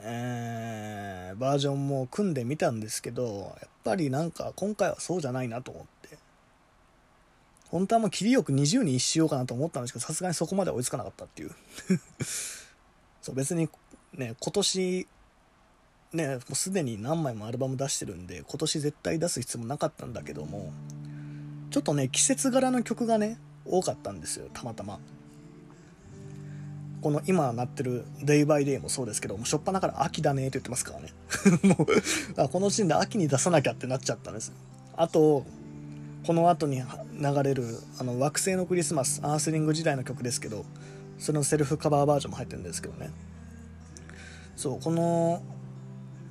えー、バージョンも組んでみたんですけどやっぱりなんか今回はそうじゃないなと思って。本当はもう切りよく20にしようかなと思ったんですけどさすがにそこまで追いつかなかったっていう。そう別にね今年ね、もうすでに何枚もアルバム出してるんで、今年絶対出す必要もなかったんだけども、ちょっとね、季節柄の曲がね、多かったんですよ、たまたま。この今なってる Day by Day もそうですけど、もう初っ端から秋だねって言ってますからね。もう、このシーンで秋に出さなきゃってなっちゃったんです。あと、この後に流れる、あの、惑星のクリスマス、アースリング時代の曲ですけど、それのセルフカバーバージョンも入ってるんですけどね。そう、この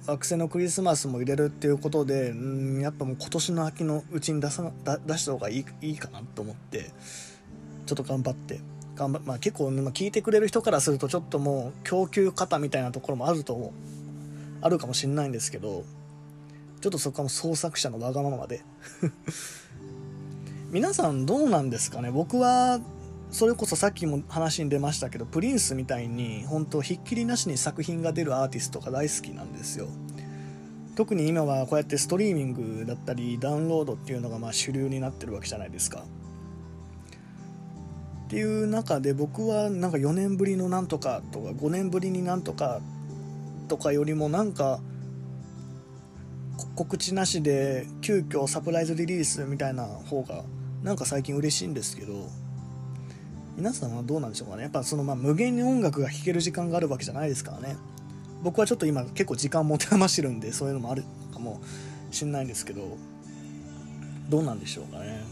惑星のクリスマスも入れるっていうことでんやっぱもう今年の秋のうちに出さ出した方がいいいいかなと思ってちょっと頑張って。頑張まあ、結構、まあ、聞いてくれる人からするとちょっともう供給方みたいなところもあると思う。あるかもしれないんですけどちょっとそこはも創作者のわがままで。皆さんどうなんですかね？僕はそれこそさっきも話に出ましたけどプリンスみたいに本当ひっきりなしに作品が出るアーティストが大好きなんですよ。特に今はこうやってストリーミングだったりダウンロードっていうのがまあ主流になってるわけじゃないですか。っていう中で僕はなんか4年ぶりのなんとかとか5年ぶりになんとかとかよりもなんか告知なしで急遽サプライズリリースみたいな方がなんか最近嬉しいんですけど皆さんはどうなんでしょうかね。やっぱそのまあ無限に音楽が聴ける時間があるわけじゃないですからね。僕はちょっと今結構時間持て余してるんでそういうのもあるかもしんないんですけどどうなんでしょうかね。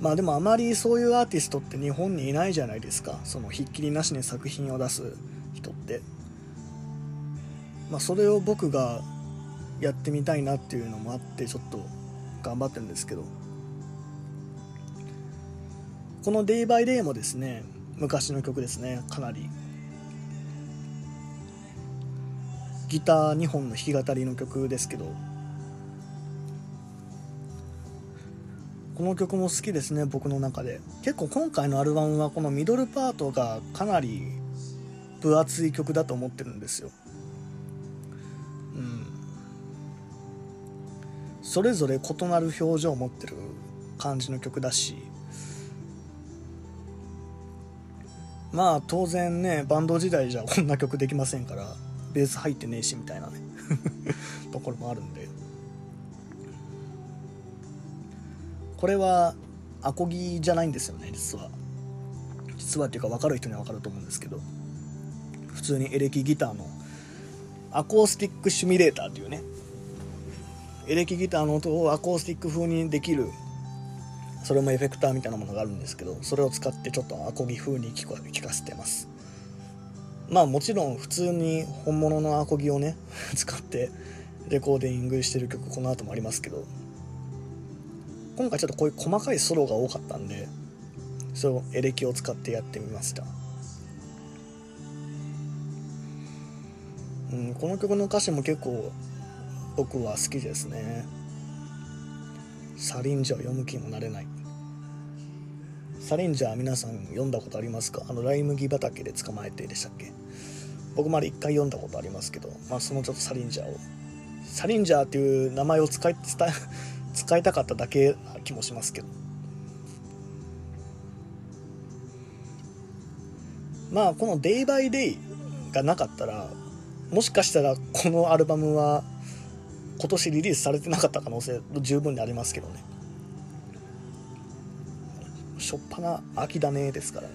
まあでもあまりそういうアーティストって日本にいないじゃないですか。そのひっきりなしに作品を出す人って。まあそれを僕がやってみたいなっていうのもあってちょっと頑張ってるんですけど。この Day by Day もですね昔の曲ですねかなり。ギター2本の弾き語りの曲ですけど。この曲も好きですね僕の中で。結構今回のアルバムはこのミドルパートがかなり分厚い曲だと思ってるんですよ。うん。それぞれ異なる表情を持ってる感じの曲だし。まあ当然ねバンド時代じゃこんな曲できませんからベース入ってねえしみたいなね ところもあるんで。これはアコギじゃないんですよね実は。実はっていうか分かる人には分かると思うんですけど。普通にエレキギターのアコースティックシミュレーターっていうね。エレキギターの音をアコースティック風にできるそれもエフェクターみたいなものがあるんですけどそれを使ってちょっとアコギ風に聞かせてます。まあもちろん普通に本物のアコギをね 使ってレコーディングしてる曲この後もありますけど今回ちょっとこういう細かいソロが多かったんでそれをエレキを使ってやってみました。うんこの曲の歌詞も結構僕は好きですね。サリンじゃ読む気もなれない。サリンジャー皆さん読んだことありますか？あのライ麦畑で捕まえてでしたっけ？僕まで一回読んだことありますけど、まあ、そのちょっとサリンジャーを。サリンジャーっていう名前を使い 使いたかっただけな気もしますけど。まあこの「デイバイデイがなかったらもしかしたらこのアルバムは今年リリースされてなかった可能性十分にありますけどね。しょっぱな秋だねですからね。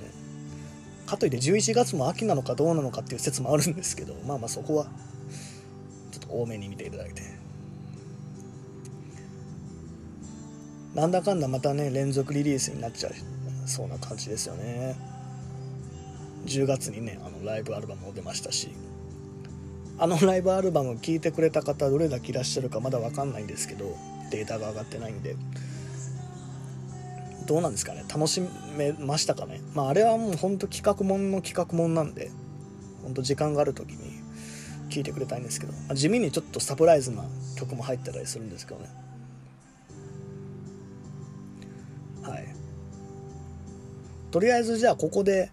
かといって11月も秋なのかどうなのかっていう説もあるんですけどまあまあそこはちょっと多めに見ていただいて。なんだかんだまたね連続リリースになっちゃいそうな感じですよね。10月にねあのライブアルバムも出ましたし。あのライブアルバム聴いてくれた方どれだけいらっしゃるかまだ分かんないんですけどデータが上がってないんで。どうなんですかね？楽しめましたかね？まああれはもうほんと企画もんの企画もんなんでほんと時間がある時に聴いてくれたいんですけど、まあ、地味にちょっとサプライズな曲も入ってたりするんですけどね。はい。とりあえずじゃあここで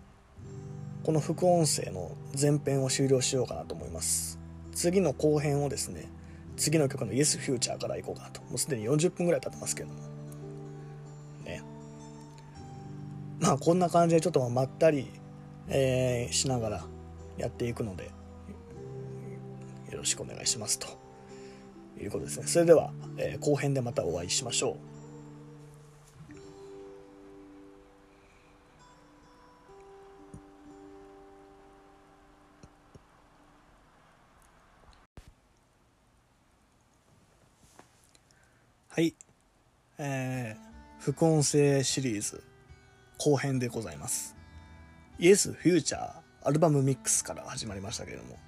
この副音声の前編を終了しようかなと思います。次の後編をですね次の曲の Yes Future からいこうかなと。もうすでに40分ぐらい経ってますけども。まあこんな感じでちょっとまったり、えー、しながらやっていくのでよろしくお願いしますということですね。それでは、えー、後編でまたお会いしましょう。はい。えー、副音声シリーズ。後編でございます。イエス・フューチャーアルバムミックスから始まりましたけれども。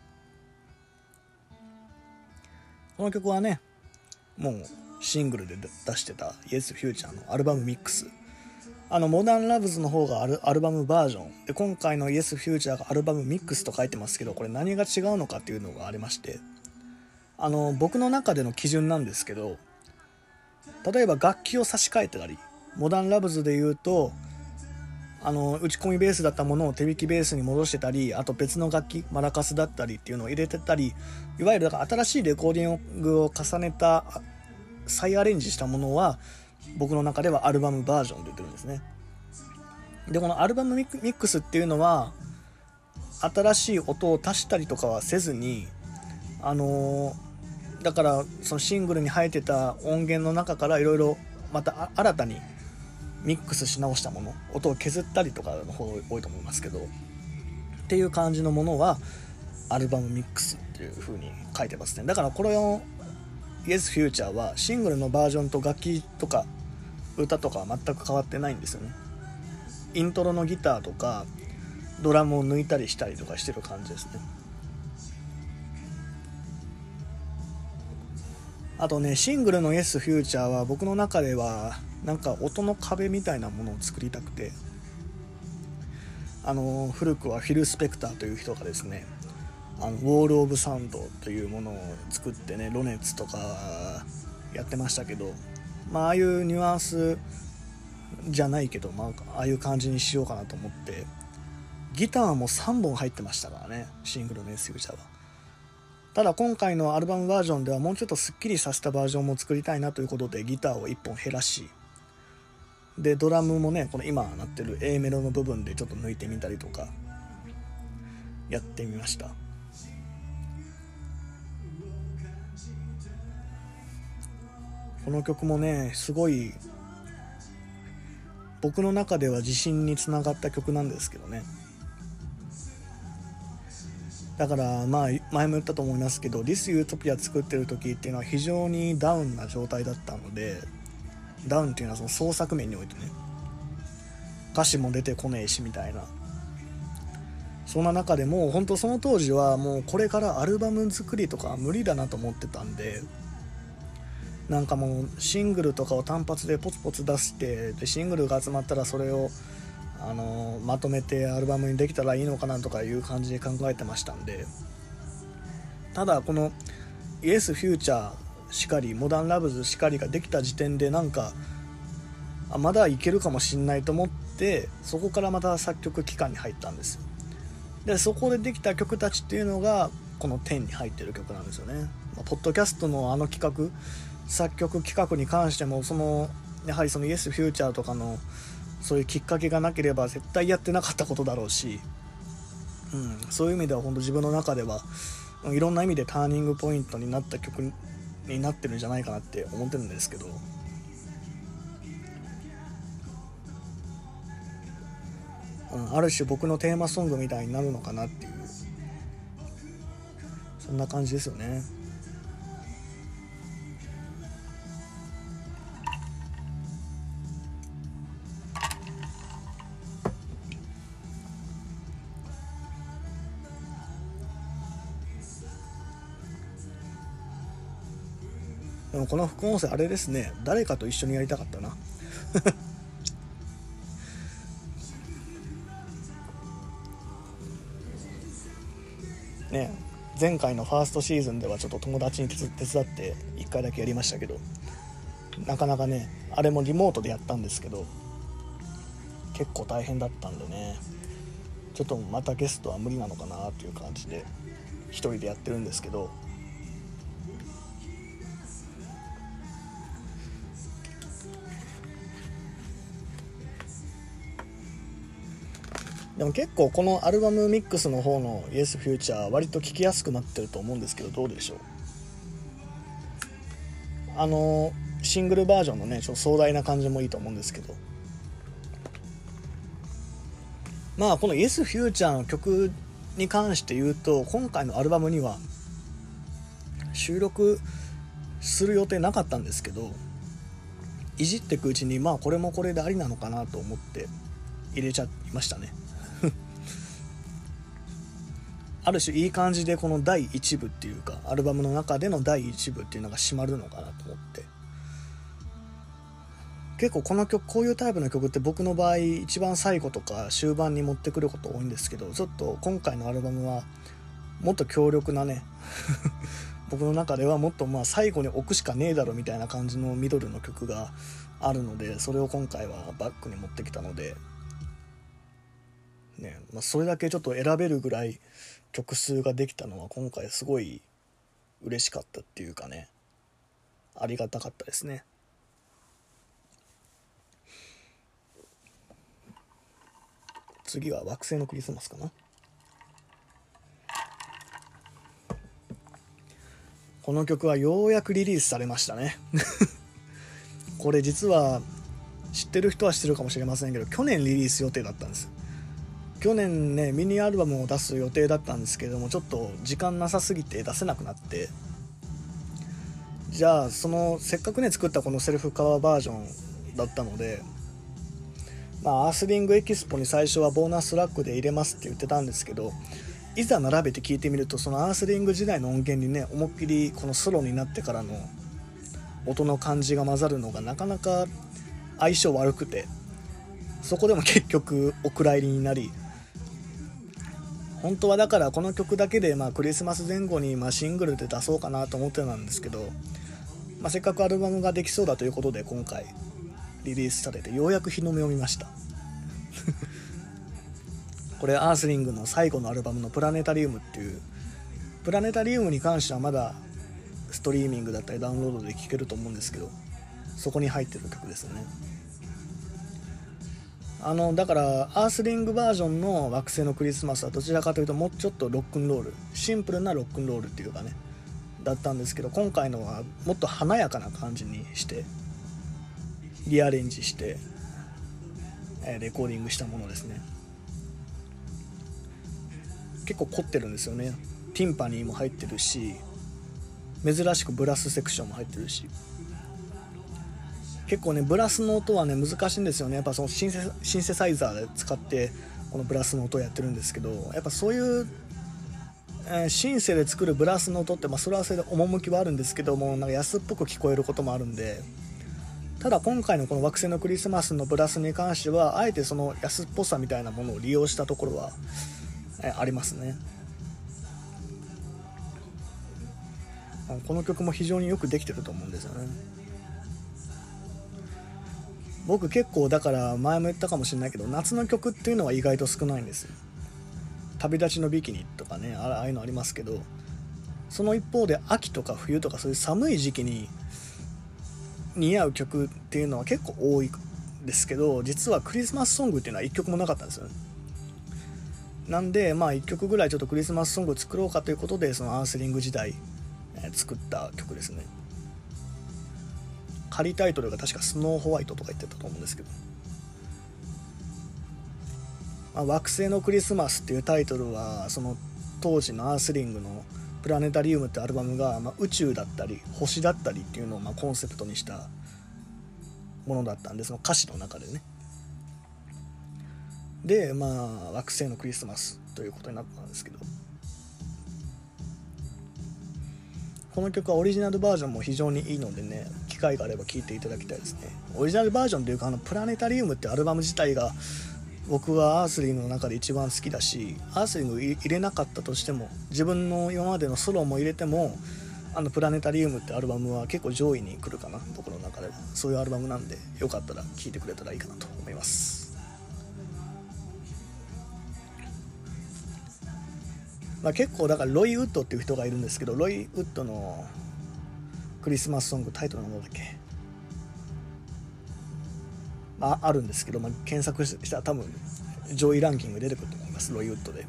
この曲はね、もうシングルで出してたイエス・フューチャーのアルバムミックス。あの、モダンラブズの方がアルアルバムバージョン。で、今回のイエス・フューチャーがアルバムミックスと書いてますけど、これ何が違うのかっていうのがありまして、あの、僕の中での基準なんですけど、例えば楽器を差し替えてたりモダンラブズで言うとあの打ち込みベースだったものを手弾きベースに戻してたりあと別の楽器マラカスだったりっていうのを入れてたりいわゆるだから新しいレコーディングを重ねた再アレンジしたものは僕の中ではアルバムバージョンで言ってるんですね。でこのアルバムミックスっていうのは新しい音を足したりとかはせずにあのーだからそのシングルに入ってた音源の中からいろいろまた新たにミックスし直したもの音を削ったりとかの方が多いと思いますけどっていう感じのものはアルバムミックスっていう風に書いてますね。だからこれの Yes Future はシングルのバージョンと楽器とか歌とかは全く変わってないんですよね。イントロのギターとかドラムを抜いたりしたりとかしてる感じですね。あとねシングルの Yes Future は僕の中ではなんか音の壁みたいなものを作りたくてあの古くはフィル・スペクターという人がですねあのウォール・オブ・サウンドというものを作ってねロネツとかやってましたけどまあああいうニュアンスじゃないけど、まあ、ああいう感じにしようかなと思ってギターも3本入ってましたからねシングルの S フューチャーは。ただ今回のアルバムバージョンではもうちょっとすっきりさせたバージョンも作りたいなということでギターを1本減らしでドラムもねこの今鳴ってる A メロの部分でちょっと抜いてみたりとかやってみました。この曲もねすごい僕の中では自信につながった曲なんですけどね。だからまあ前も言ったと思いますけど「This Utopia」作ってる時っていうのは非常にダウンな状態だったのでダウンっていうのはその創作面においてね。歌詞も出てこねえしみたいな。そんな中でも本当その当時はもうこれからアルバム作りとか無理だなと思ってたんでなんかもうシングルとかを単発でポツポツ出してでシングルが集まったらそれをあのまとめてアルバムにできたらいいのかなとかいう感じで考えてましたんで。ただこの「イエス・フューチャー」しかり「モダン・ラブズ」しかりができた時点でなんかあまだいけるかもしんないと思ってそこからまた作曲期間に入ったんです。でそこでできた曲たちっていうのがこの10に入ってる曲なんですよね、まあ、ポッドキャストのあの企画作曲企画に関してもそのやはりそのイエスフューチャーとかのそういうきっかけがなければ絶対やってなかったことだろうし、うん、そういう意味では本当自分の中ではいろんな意味でターニングポイントになった曲になってるんじゃないかなって思ってるんですけどうん、ある種僕のテーマソングみたいになるのかなっていうそんな感じですよね。でもこの副音声あれですね。誰かと一緒にやりたかったな。ね前回のファーストシーズンではちょっと友達に手伝って1回だけやりましたけどなかなかねあれもリモートでやったんですけど結構大変だったんでね。ちょっとまたゲストは無理なのかなっていう感じで1人でやってるんですけど。でも結構このアルバムミックスの方の Yes Future 割と聴きやすくなってると思うんですけどどうでしょう？あのシングルバージョンのねちょっと壮大な感じもいいと思うんですけど。まあこの Yes Future の曲に関して言うと今回のアルバムには収録する予定なかったんですけどいじってくうちにまあこれもこれでありなのかなと思って入れちゃいましたね。ある種いい感じでこの第1部っていうかアルバムの中での第1部っていうのが締まるのかなと思って。結構この曲こういうタイプの曲って僕の場合一番最後とか終盤に持ってくること多いんですけどちょっと今回のアルバムはもっと強力なね 僕の中ではもっとまあ最後に置くしかねえだろみたいな感じのミドルの曲があるのでそれを今回はバックに持ってきたのでね、まあ、それだけちょっと選べるぐらい曲数ができたのは今回すごい嬉しかったっていうかね。ありがたかったですね。次は惑星のクリスマスかな。この曲はようやくリリースされましたね。これ実は知ってる人は知ってるかもしれませんけど去年リリース予定だったんです。去年ねミニアルバムを出す予定だったんですけどもちょっと時間なさすぎて出せなくなって。じゃあそのせっかくね作ったこのセルフカバーバージョンだったのでまあアースリングエキスポに最初はボーナスラックで入れますって言ってたんですけどいざ並べて聞いてみるとそのアースリング時代の音源にね思いっきりこのソロになってからの音の感じが混ざるのがなかなか相性悪くてそこでも結局お蔵入りになり本当はだからこの曲だけでまあクリスマス前後にまシングルで出そうかなと思ってたんですけど、まあ、せっかくアルバムができそうだということで今回リリースされてようやく日の目を見ました。これアースリングの最後のアルバムの「プラネタリウム」っていうプラネタリウムに関してはまだストリーミングだったりダウンロードで聴けると思うんですけどそこに入ってる曲ですよね。あのだからアースリングバージョンの惑星のクリスマスはどちらかというともうちょっとロックンロールシンプルなロックンロールっていうかねだったんですけど今回のはもっと華やかな感じにしてリアレンジしてレコーディングしたものですね。結構凝ってるんですよね。ティンパニーも入ってるし珍しくブラスセクションも入ってるし。結構ねブラスの音はね難しいんですよね。やっぱそのシンセシンセサイザーで使ってこのブラスの音をやってるんですけどやっぱそういう、えー、シンセで作るブラスの音って、まあ、それはそれで趣はあるんですけどもなんか安っぽく聞こえることもあるんで。ただ今回のこの惑星のクリスマスのブラスに関してはあえてその安っぽさみたいなものを利用したところは、えー、ありますね。この曲も非常によくできてると思うんですよね。僕結構だから前も言ったかもしれないけど夏の曲っていうのは意外と少ないんですよ。旅立ちのビキニとかねああいうのありますけどその一方で秋とか冬とかそういう寒い時期に似合う曲っていうのは結構多いですけど実はクリスマスソングっていうのは1曲もなかったんですよね。なんでまあ1曲ぐらいちょっとクリスマスソング作ろうかということでそのアースリング時代、作った曲ですね。仮タイトルが確かスノーホワイトとか言ってたと思うんですけど、まあ、惑星のクリスマスっていうタイトルはその当時のアースリングのプラネタリウムってアルバムが、まあ、宇宙だったり星だったりっていうのをまあコンセプトにしたものだったんでその歌詞の中でね。でまあ惑星のクリスマスということになったんですけど。この曲はオリジナルバージョンも非常にいいのでね機会があれば聴いていただきたいですね。オリジナルバージョンというかあのプラネタリウムってアルバム自体が僕はアースリングの中で一番好きだしアースリング入れなかったとしても自分の今までのソロも入れてもあのプラネタリウムってアルバムは結構上位に来るかな僕の中ではそういうアルバムなんでよかったら聴いてくれたらいいかなと思います。まあ、結構だからロイ・ウッドっていう人がいるんですけどロイ・ウッドのクリスマスソングタイトルなんだっけ？ああるんですけど、まあ、検索したら多分上位ランキング出てくると思いますロイ・ウッドで。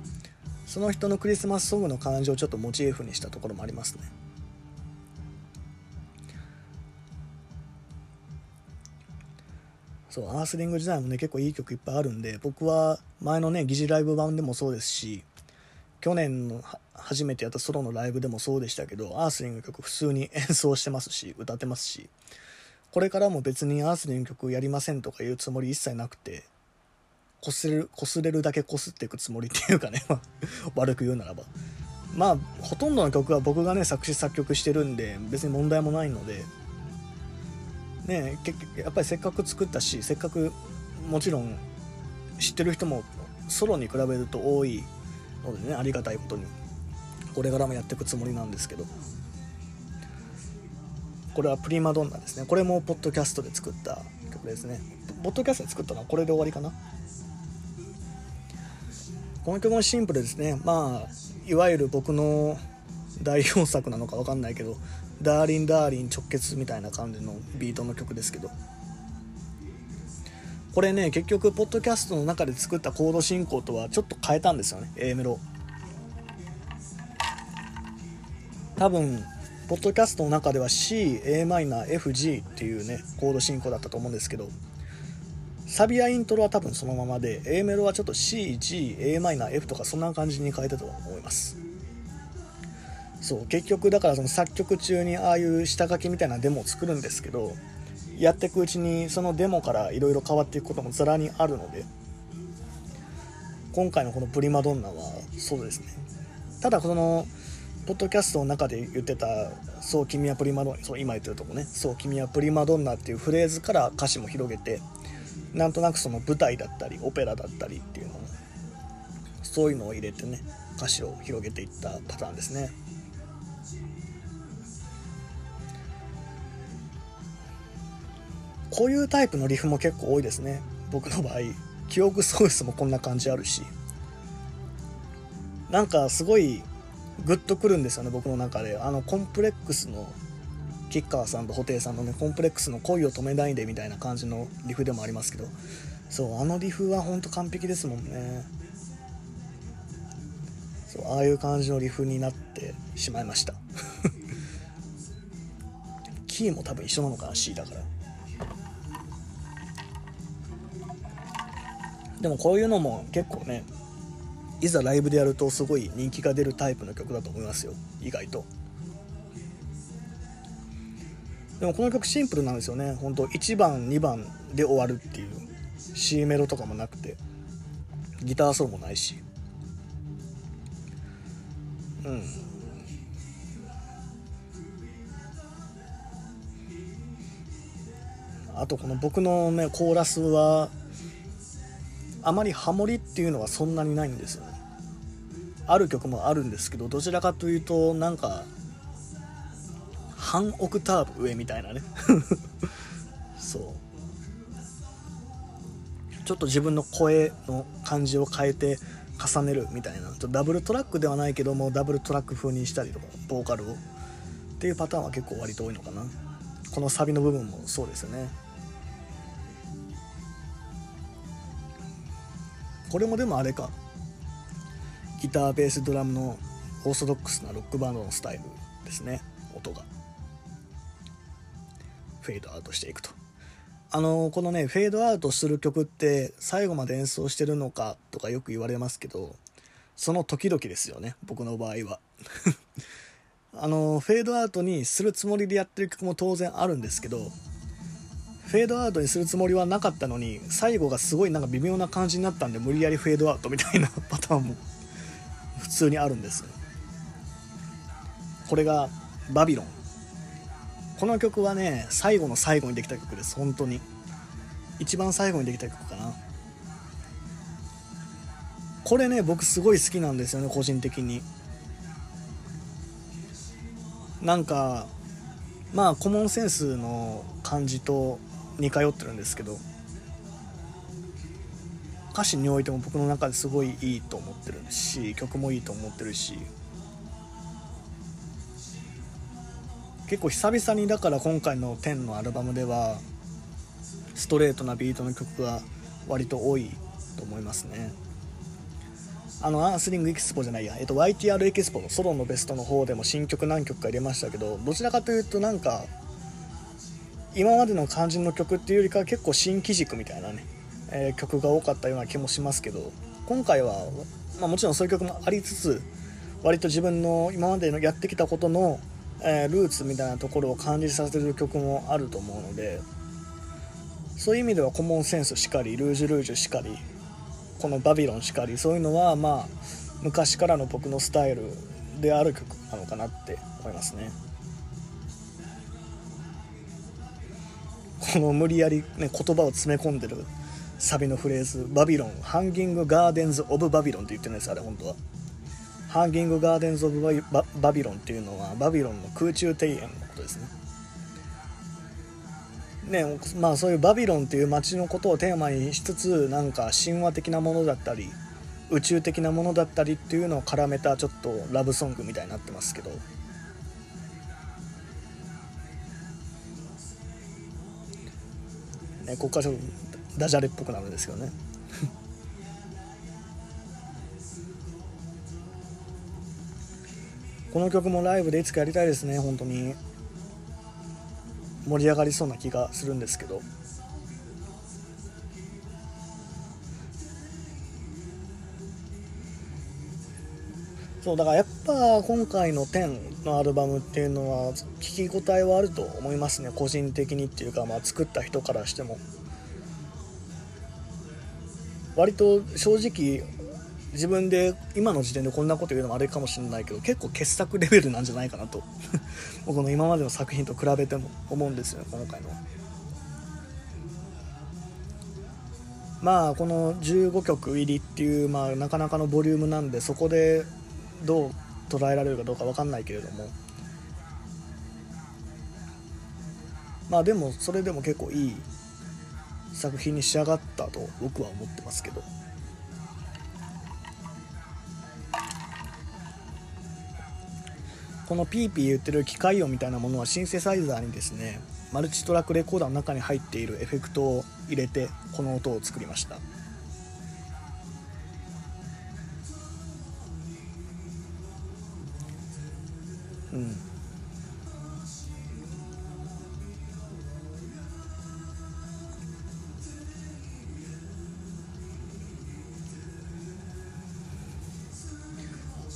その人のクリスマスソングの感じをちょっとモチーフにしたところもありますね。そうアースリング時代もね結構いい曲いっぱいあるんで僕は前のね疑似ライブ版でもそうですし去年の初めてやったソロのライブでもそうでしたけどアースリング曲普通に演奏してますし歌ってますしこれからも別にアースリング曲やりませんとかいうつもり一切なくてこすれるこすれるだけこすっていくつもりっていうかね悪く言うならば。まあほとんどの曲は僕がね作詞作曲してるんで別に問題もないのでね結局やっぱりせっかく作ったしせっかくもちろん知ってる人もソロに比べると多いのでねありがたいことに。これからもやっていくつもりなんですけど。これはプリマドンナですね。これもポッドキャストで作った曲ですね。ポッドキャストで作ったのはこれで終わりかな。この曲もシンプルですね。まあいわゆる僕の代表作なのか分かんないけど「ダーリンダーリン直結」みたいな感じのビートの曲ですけど。これね結局ポッドキャストの中で作ったコード進行とはちょっと変えたんですよね。A メロ。多分ポッドキャストの中では CAmFG っていうねコード進行だったと思うんですけどサビやイントロは多分そのままで A メロはちょっと CGAmF とかそんな感じに変えたと思います。そう結局だからその作曲中にああいう下書きみたいなデモを作るんですけどやっていくうちにそのデモからいろいろ変わっていくこともざらにあるので今回のこのプリマドンナはそうですね。ただそのポッドキャストの中で言ってた「そう君はプリマドンナ」そう今言ってるとこね「そう君はプリマドンナ」っていうフレーズから歌詞も広げてなんとなくその舞台だったりオペラだったりっていうのをそういうのを入れてね歌詞を広げていったパターンですね。こういうタイプのリフも結構多いですね。僕の場合記憶喪失もこんな感じあるし。なんかすごいグッとくるんですよね僕の中で。あのコンプレックスの吉川さんと布袋さんのねコンプレックスの恋を止めないでみたいな感じのリフでもありますけど。そうあのリフはほんと完璧ですもんね。そうああいう感じのリフになってしまいました。キーも多分一緒なのかな C だから。でもこういうのも結構ねいざライブでやるとすごい人気が出るタイプの曲だと思いますよ。意外と。でもこの曲シンプルなんですよね。本当1番2番で終わるっていう。C メロとかもなくて。ギターソロもないし。うん。あとこの僕のねコーラスはあまりハモリっていうのはそんなにないんですよね。ある曲もあるんですけどどちらかというとなんか半オクターブ上みたいなね。そう。ちょっと自分の声の感じを変えて重ねるみたいな。ダブルトラックではないけどもダブルトラック風にしたりとかボーカルを。っていうパターンは結構割と多いのかな。このサビの部分もそうですよね。これもでもあれか。ギターベースドラムのオーソドックスなロックバンドのスタイルですね。音が。フェードアウトしていくと。あのこのねフェードアウトする曲って最後まで演奏してるのかとかよく言われますけどその時々ですよね。僕の場合は。あのフェードアウトにするつもりでやってる曲も当然あるんですけどフェードアウトにするつもりはなかったのに最後がすごいなんか微妙な感じになったんで無理やりフェードアウトみたいな パターンも普通にあるんですこれが「バビロン」この曲はね最後の最後にできた曲です。本当に。一番最後にできた曲かな。これね僕すごい好きなんですよね個人的に。なんかまあコモンセンスの感じと似通ってるんですけど歌詞においても僕の中ですごいいいと思ってるし曲もいいと思ってるし結構久々にだから今回の10のアルバムではストレートなビートの曲が割と多いと思いますね。あのアースリングエキスポじゃないや、えっと、YTR エキスポのソロのベストの方でも新曲何曲か入れましたけどどちらかというとなんか今までの肝心の曲っていうよりかは結構新機軸みたいなね、えー、曲が多かったような気もしますけど今回は、まあ、もちろんそういう曲もありつつ割と自分の今までのやってきたことのえー、ルーツみたいなところを感じさせる曲もあると思うのでそういう意味ではコモンセンスしかりルージュルージュしかりこのバビロンしかりそういうのはまあ昔からの僕のスタイルである曲なのかなって思いますね。この無理やり、ね、言葉を詰め込んでるサビのフレーズ「バビロンハンギング・ガーデンズ・オブ・バビロン」って言ってるんですあれ本当はハンギング・ガーデンズ・オブバ・バビロンっていうのはバビロンの空中庭園のことですね。ねまあそういうバビロンっていう街のことをテーマにしつつなんか神話的なものだったり宇宙的なものだったりっていうのを絡めたちょっとラブソングみたいになってますけど。ね、ここからちょっとダジャレっぽくなるんですけどね。この曲もライブでいつかやりたいですね本当に。盛り上がりそうな気がするんですけど。そうだからやっぱ今回の10のアルバムっていうのは聞き応えはあると思いますね。個人的にっていうか、まあ、作った人からしても。割と正直自分で今の時点でこんなこと言うのもあれかもしれないけど結構傑作レベルなんじゃないかなと。僕の今までの作品と比べても思うんですよ今回のまあこの15曲入りっていう、まあ、なかなかのボリュームなんでそこでどう捉えられるかどうか分かんないけれどもまあでもそれでも結構いい作品に仕上がったと僕は思ってますけど。このピーピー言ってる機械音みたいなものはシンセサイザーにですねマルチトラックレコーダーの中に入っているエフェクトを入れてこの音を作りましたうん。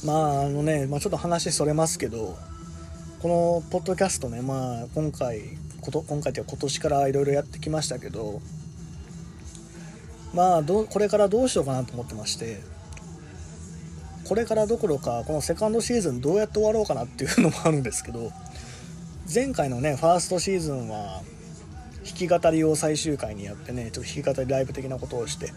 まああのね、まあ、ちょっと話それますけどこのポッドキャストね、まあ、今回こと今回というか今年からいろいろやってきましたけどまあどこれからどうしようかなと思ってましてこれからどころかこのセカンドシーズンどうやって終わろうかなっていうのもあるんですけど前回のねファーストシーズンは弾き語りを最終回にやってねちょっと弾き語りライブ的なことをして。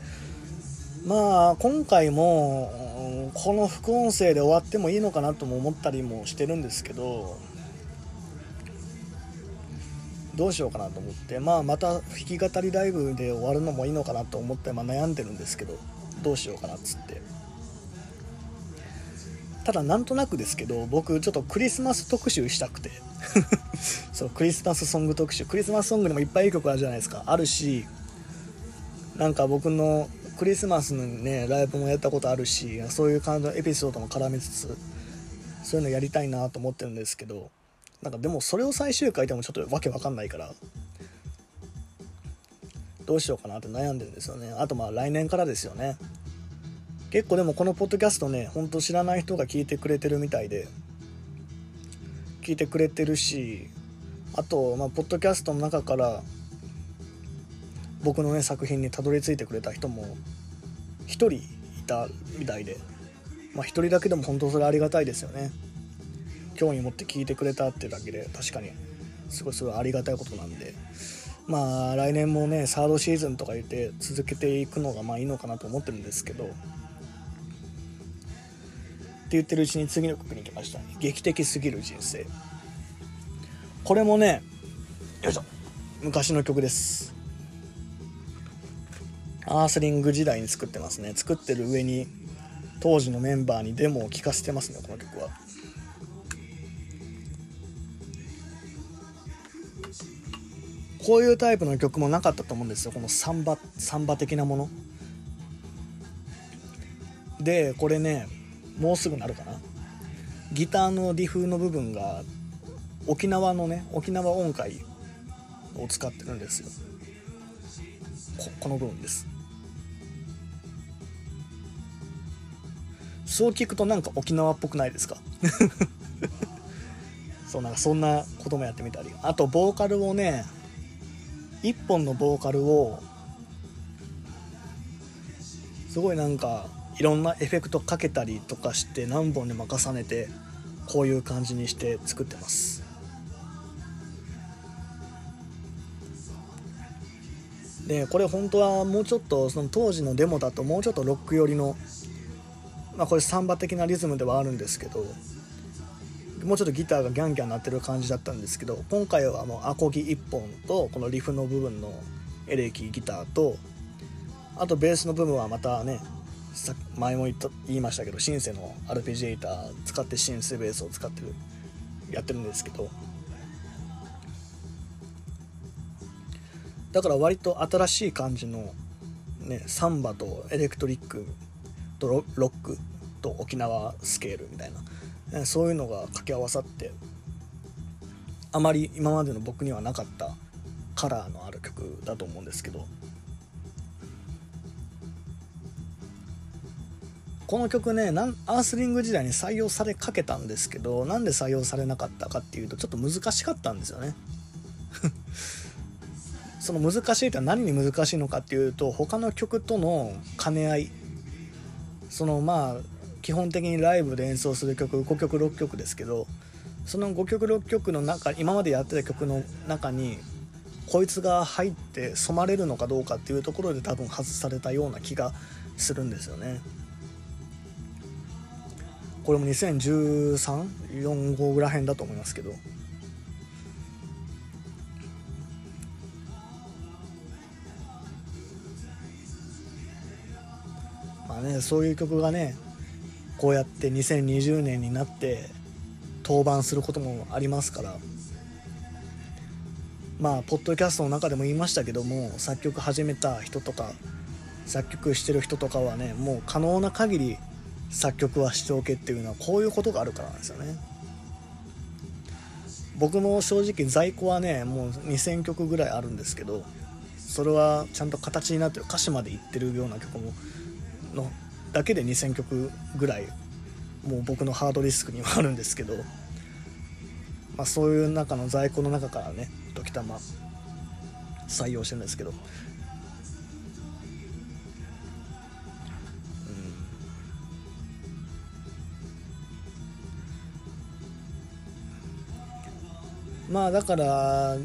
まあ今回もこの副音声で終わってもいいのかなとも思ったりもしてるんですけどどうしようかなと思って。まあまた弾き語りライブで終わるのもいいのかなと思って、まあ、悩んでるんですけどどうしようかなっつって。ただなんとなくですけど僕ちょっとクリスマス特集したくて。そうクリスマスソング特集。クリスマスソングでもいっぱいいい曲あるじゃないですか。あるしなんか僕のクリスマスのねライブもやったことあるしそういう感じのエピソードも絡めつつそういうのやりたいなと思ってるんですけどなんかでもそれを最終回でもちょっとわけわかんないからどうしようかなって悩んでるんですよね。あとまあ来年からですよね。結構でもこのポッドキャストねほんと知らない人が聞いてくれてるみたいで聞いてくれてるしあとまあポッドキャストの中から僕のね作品にたどり着いてくれた人も1人いたみたいでまあ1人だけでも本当それありがたいですよね。興味持って聞いてくれたってだけで確かにすごいすごいありがたいことなんで。まあ来年もねサードシーズンとか言って続けていくのがまあいいのかなと思ってるんですけど言ってるうちに次の曲に来ました、劇的すぎる人生。これもねよいしょ。昔の曲です。アースリング時代に作ってますね。作ってる上に当時のメンバーにデモを聴かせてますねこの曲は。こういうタイプの曲もなかったと思うんですよ。このサンバサンバ的なもの。でこれねもうすぐなるかな。ギターのリフの部分が沖縄のね沖縄音階を使ってるんですよ。この部分です。そう聞くとなんか沖縄っぽくないですか？そうなんかそんなこともやってみたり。あとボーカルをね1本のボーカルをすごいなんかいろんなエフェクトかけたりとかして何本にも重ねてこういう感じにして作ってます。でこれ本当はもうちょっとその当時のデモだともうちょっとロック寄りのまあこれサンバ的なリズムではあるんですけどもうちょっとギターがギャンギャン鳴ってる感じだったんですけど今回はもうアコギ1本とこのリフの部分のエレキギターとあとベースの部分はまたねさ前も言った言いましたけどシンセのアルペジエーター使ってシンセベースを使ってるやってるんですけど。だから割と新しい感じのねサンバとエレクトリックとロックと沖縄スケールみたいなそういうのが掛け合わさってあまり今までの僕にはなかったカラーのある曲だと思うんですけど。この曲ねなんアースリング時代に採用されかけたんですけどなんで採用されなかったかっていうとちょっと難しかったんですよね その難しいって何に難しいのかっていうと他の曲との兼ね合いそのまあ基本的にライブで演奏する曲5曲6曲ですけどその5曲6曲の中今までやってた曲の中にこいつが入って染まれるのかどうかっていうところで多分外されたような気がするんですよね。これも201345ぐらへんだと思いますけど。まあねそういう曲がねこうやって2020年になって登板することもありますから。まあポッドキャストの中でも言いましたけども作曲始めた人とか作曲してる人とかはねもう可能な限り作曲はしておけっていうのはこういうことがあるからなんですよね。僕も正直在庫はねもう2000曲ぐらいあるんですけどそれはちゃんと形になってる歌詞までいってるような曲ものだけで2000曲ぐらいもう僕のハードディスクにはあるんですけど、まあ、そういう中の在庫の中からね時たま採用してるんですけどまあだから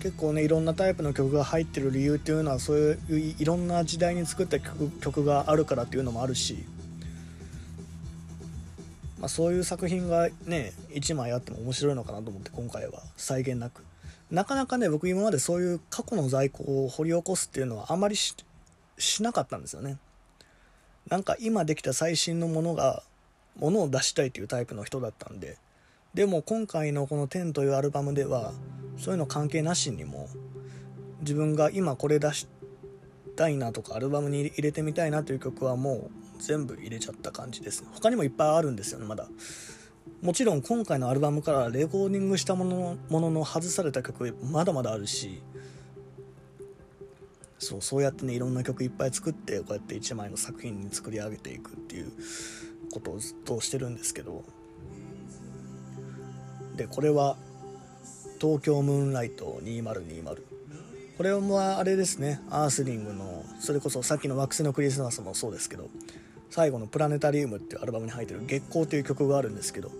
結構ねいろんなタイプの曲が入ってる理由っていうのはそういういろんな時代に作った曲があるからっていうのもあるし、まあ、そういう作品がね1枚あっても面白いのかなと思って今回は際限なく。なかなかね僕今までそういう過去の在庫を掘り起こすっていうのはあまりしなかったんですよね。なんか今できた最新のものがものを出したいというタイプの人だったんででも今回のこの「10」というアルバムではそういうの関係なしにも自分が今これ出したいなとかアルバムに入れてみたいなという曲はもう全部入れちゃった感じです。他にもいっぱいあるんですよねまだ。もちろん今回のアルバムからレコーディングしたものものの外された曲まだまだあるしそうそうやってねいろんな曲いっぱい作ってこうやって1枚の作品に作り上げていくっていうことをずっとしてるんですけどでこれは東京ムーンライト2020これはあれですねアースリングのそれこそさっきの惑星のクリスマスもそうですけど最後の「プラネタリウム」っていうアルバムに入ってる「月光」という曲があるんですけど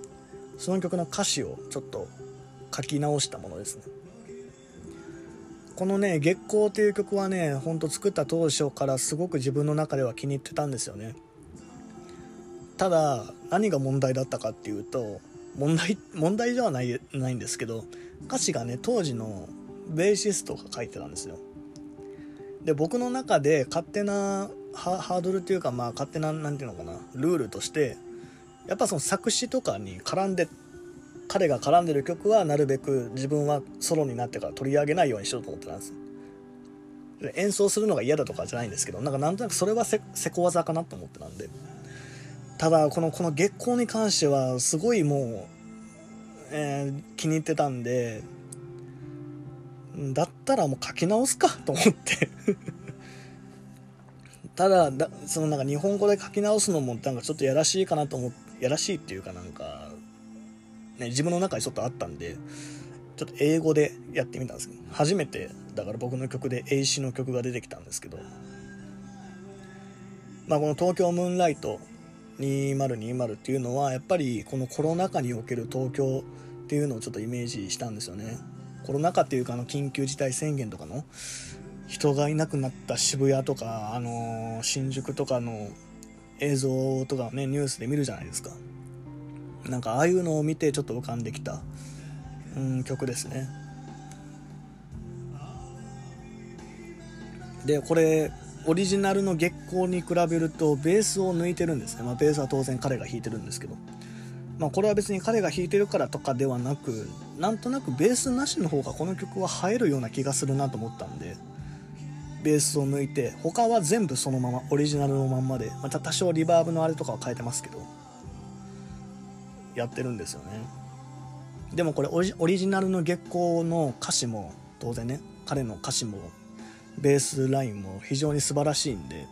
その曲の歌詞をちょっと書き直したものですね。このね「月光」っていう曲はねほんと作った当初からすごく自分の中では気に入ってたんですよね。ただ何が問題だったかっていうと問題 問題ではないないんですけど歌詞がね当時のベーシストが書いてたんですよ。で僕の中で勝手なハードルっていうかまあ勝手な何ていうのかなルールとしてやっぱその作詞とかに絡んで彼が絡んでる曲はなるべく自分はソロになってから取り上げないようにしようと思ってたんです。演奏するのが嫌だとかじゃないんですけどなんかなんとなくそれはせせこ技かなと思ってたんで。ただこのこの月光に関してはすごいもう、えー、気に入ってたんでだったらもう書き直すかと思って。ただそのなんか日本語で書き直すのもなんかちょっとやらしいかなと思ってやらしいっていうかなんか、ね、自分の中にちょっとあったんでちょっと英語でやってみたんですけど初めてだから僕の曲で英詞の曲が出てきたんですけどまあこの「東京ムーンライト2020」っていうのはやっぱりこのコロナ禍における東京っていうのをちょっとイメージしたんですよね。コロナ禍っていうかあの緊急事態宣言とかの人がいなくなった渋谷とか、あのー、新宿とかの映像とかねニュースで見るじゃないですか。なんかああいうのを見てちょっと浮かんできた、うん、曲ですね。でこれオリジナルの月光に比べるとベースを抜いてるんですね、まあ、ベースは当然彼が弾いてるんですけど。まあ、これは別に彼が弾いてるからとかではなくなんとなくベースなしの方がこの曲は映えるような気がするなと思ったんでベースを抜いて他は全部そのままオリジナルのまんまで、また多少リバーブのあれとかは変えてますけどやってるんですよね。でもこれオリジナルの月光の歌詞も当然ね彼の歌詞もベースラインも非常に素晴らしいんで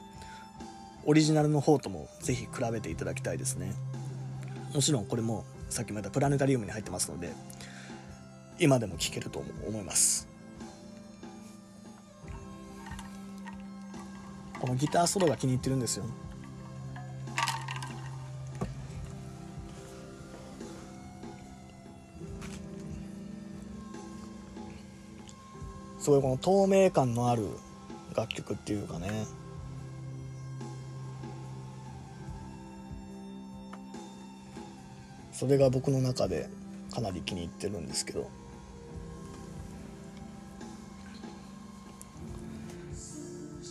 オリジナルの方ともぜひ比べていただきたいですね。もちろんこれもさっきも言ったプラネタリウムに入ってますので今でも聴けると思います。このギターソロが気に入ってるんですよ。すごいこの透明感のある楽曲っていうかね。それが僕の中でかなり気に入ってるんですけど。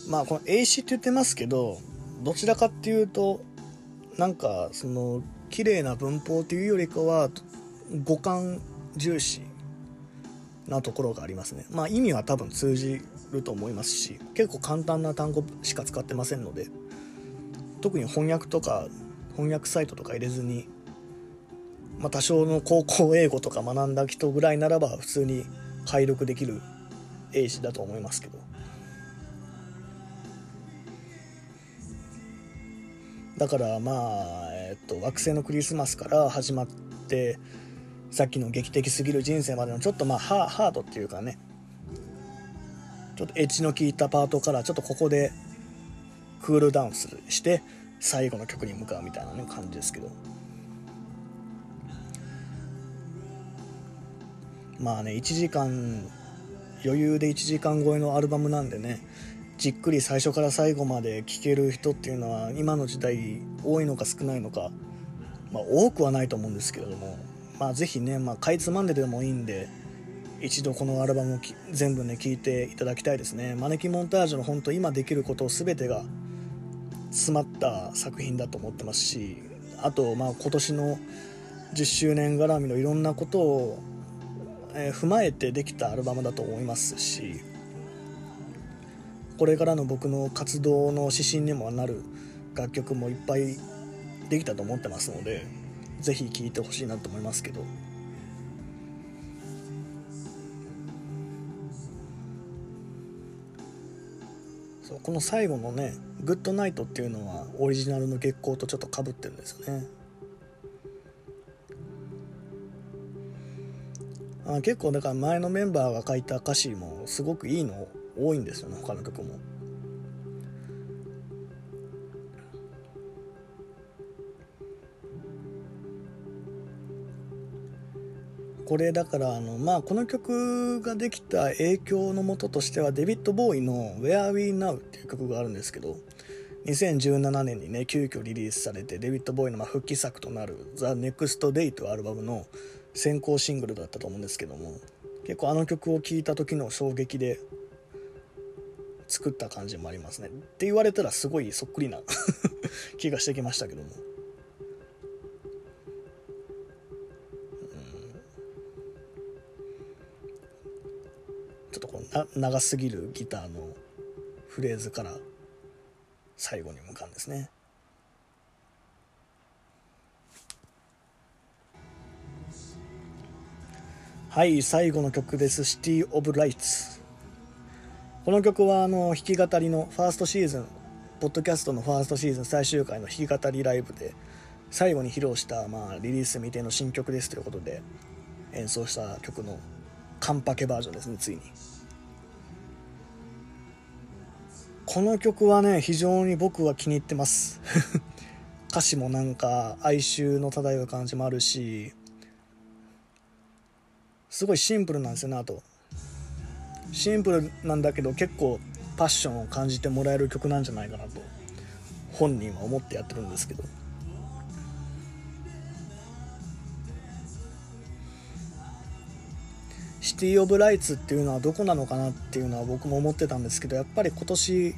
まあこの英詞って言ってますけどどちらかっていうとなんかその綺麗な文法っていうよりかは五感重視なところがありますね。まあ意味は多分通じると思いますし結構簡単な単語しか使ってませんので特に翻訳とか翻訳サイトとか入れずにまあ、多少の高校英語とか学んだ人ぐらいならば普通に解読できる英詞だと思いますけど。だからまあ、えっと、惑星のクリスマスから始まってさっきの劇的すぎる人生までのちょっとまあハードっていうかねちょっとエッジの効いたパートからちょっとここでクールダウンするして最後の曲に向かうみたいな、ね、感じですけど。まあね1時間余裕で1時間超えのアルバムなんでねじっくり最初から最後まで聴ける人っていうのは今の時代多いのか少ないのか、まあ、多くはないと思うんですけれどもまあ是非ね、まあ、かいつまんででもいいんで一度このアルバムを全部ね聴いていただきたいですね。マネキモンタージュの本当今できること全てが詰まった作品だと思ってますしあとまあ今年の10周年絡みのいろんなことを、えー、踏まえてできたアルバムだと思いますしこれからの僕の活動の指針にもなる楽曲もいっぱいできたと思ってますので是非聴いてほしいなと思いますけど。そうこの最後のね「グッドナイト」っていうのはオリジナルの月光とちょっとかぶってるんですよね。あ結構だから前のメンバーが書いた歌詞もすごくいいの多いんですよね他の曲も。これだからあの、まあ、この曲ができた影響のもととしてはデビッド・ボーイの「Where We Now」っていう曲があるんですけど2017年にね急遽リリースされてデビッド・ボーイのま復帰作となる「The Next Day」というアルバムの先行シングルだったと思うんですけども結構あの曲を聴いた時の衝撃で作った感じもありますね。って言われたらすごいそっくりな 気がしてきましたけども。長すぎるギターのフレーズから最後に向かうんですね。はい最後の曲です「シティ・オブ・ライツ」この曲はあの弾き語りのファーストシーズンポッドキャストのファーストシーズン最終回の弾き語りライブで最後に披露した、まあ、リリース未定の新曲ですということで演奏した曲のカンパケバージョンですねついに。この曲はね非常に僕は気に入ってます。歌詞もなんか哀愁の漂う感じもあるしすごいシンプルなんですよねあと。シンプルなんだけど結構パッションを感じてもらえる曲なんじゃないかなと本人は思ってやってるんですけど。シティ・オブ・ライツっていうのはどこなのかなっていうのは僕も思ってたんですけどやっぱり今年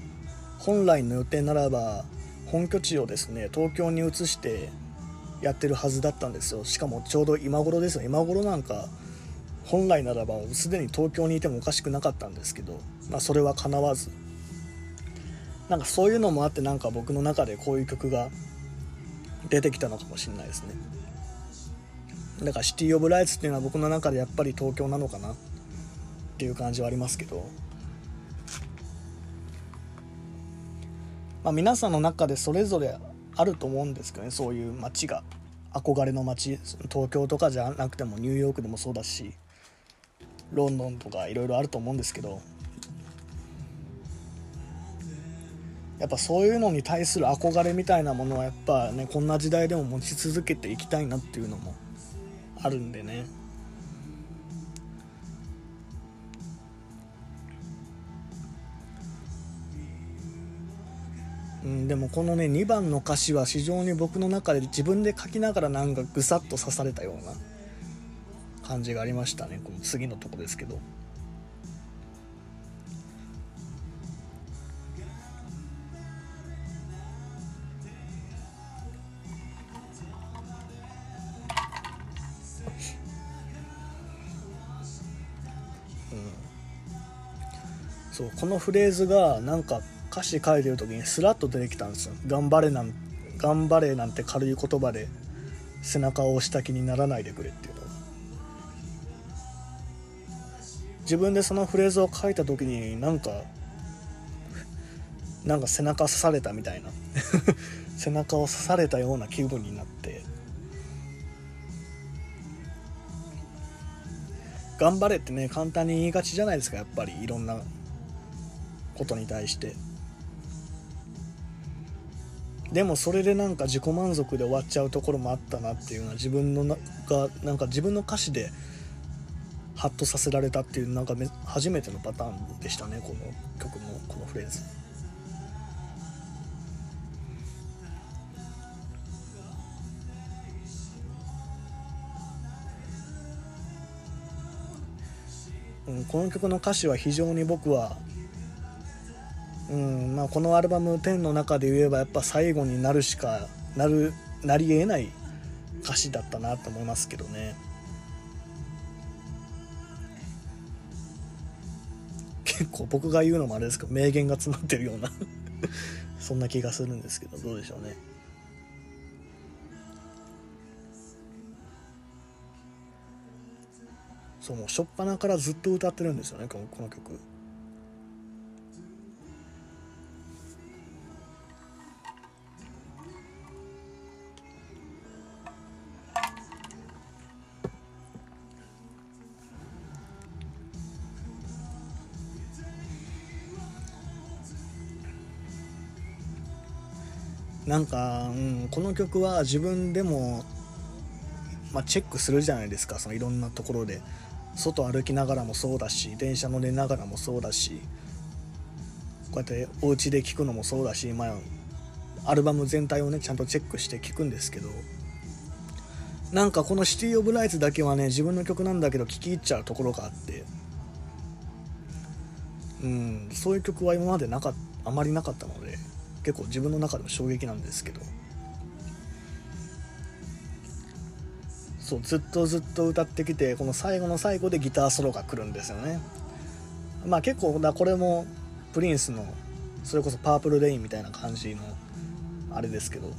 本来の予定ならば本拠地をですね東京に移してやってるはずだったんですよ。しかもちょうど今頃ですよ。今頃なんか本来ならばすでに東京にいてもおかしくなかったんですけど、まあ、それは叶わず。なんかそういうのもあってなんか僕の中でこういう曲が出てきたのかもしれないですね。だからシティ・オブ・ライツっていうのは僕の中でやっぱり東京なのかなっていう感じはありますけど、まあ、皆さんの中でそれぞれあると思うんですけどねそういう街が。憧れの街。東京とかじゃなくてもニューヨークでもそうだしロンドンとかいろいろあると思うんですけど。やっぱそういうのに対する憧れみたいなものはやっぱねこんな時代でも持ち続けていきたいなっていうのもあるんでねうん、でもこのね2番の歌詞は非常に僕の中で自分で書きながらなんかぐさっと刺されたような感じがありましたねこの次のとこですけど。そうこのフレーズがなんか歌詞書いてる時にスラッと出てきたんですよ。頑張れなん頑張れなんて軽い言葉で背中を押した気にならないでくれっていうの。自分でそのフレーズを書いた時になんかなんか背中刺されたみたいな。背中を刺されたような気分になって。頑張れってね簡単に言いがちじゃないですかやっぱり。いろんなことに対してでもそれでなんか自己満足で終わっちゃうところもあったなっていうのは自分のがなんか自分の歌詞でハッとさせられたっていうなんかめ初めてのパターンでしたねこの曲のこのフレーズ。うん、この曲の歌詞は非常に僕は、うんまあ、このアルバム10の中で言えばやっぱ最後になるしかなるなりえない歌詞だったなと思いますけどね。結構僕が言うのもあれですけど名言が詰まってるような そんな気がするんですけどどうでしょうね。そうもう初っ端からずっと歌ってるんですよねこのこの曲。なんか、うん、この曲は自分でも、まあ、チェックするじゃないですか。そのいろんなところで。外歩きながらもそうだし電車乗りながらもそうだしこうやってお家で聴くのもそうだし、まあ、アルバム全体をねちゃんとチェックして聴くんですけどなんかこの「シティ・オブ・ライツ」だけはね自分の曲なんだけど聴き入っちゃうところがあってうんそういう曲は今までなかあまりなかったので。結構自分の中でも衝撃なんですけど。そうずっとずっと歌ってきてこの最後の最後でギターソロが来るんですよね。まあ結構だこれもプリンスのそれこそパープルレインみたいな感じのあれですけど。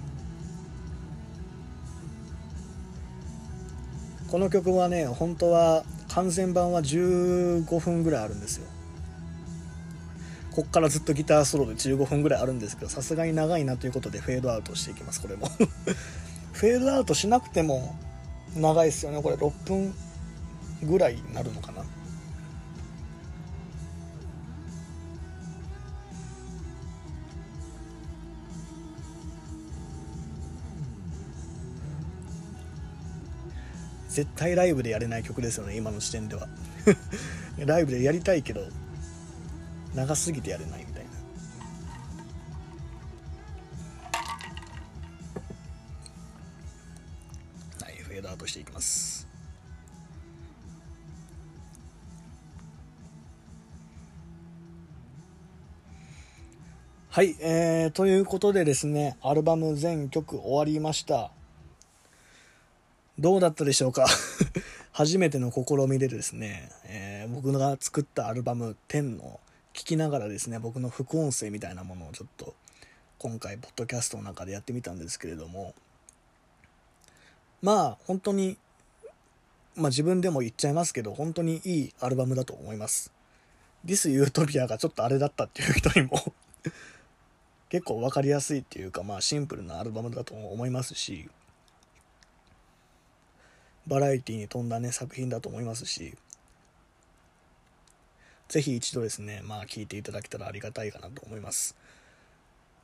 この曲はね本当は完全版は15分ぐらいあるんですよ。こっからずっとギターソロで15分ぐらいあるんですけどさすがに長いなということでフェードアウトしていきますこれも。フェードアウトしなくても長いですよね。これ6分ぐらいになるのかな。絶対ライブでやれない曲ですよね今の時点では。ライブでやりたいけど。長すぎてやれないみたいな。はいフェードアウトしていきます。はい、えー、ということでですね、アルバム全曲終わりました。どうだったでしょうか？初めての試みでですね、えー、僕が作ったアルバム10の聞きながらですね僕の副音声みたいなものをちょっと今回ポッドキャストの中でやってみたんですけれどもまあ本当にまあ自分でも言っちゃいますけど本当にいいアルバムだと思います。ディス・ユートピアがちょっとあれだったっていう人にも結構分かりやすいっていうかまあシンプルなアルバムだと思いますしバラエティに富んだね作品だと思いますしぜひ一度ですね、まあ聞いていただけたらありがたいかなと思います。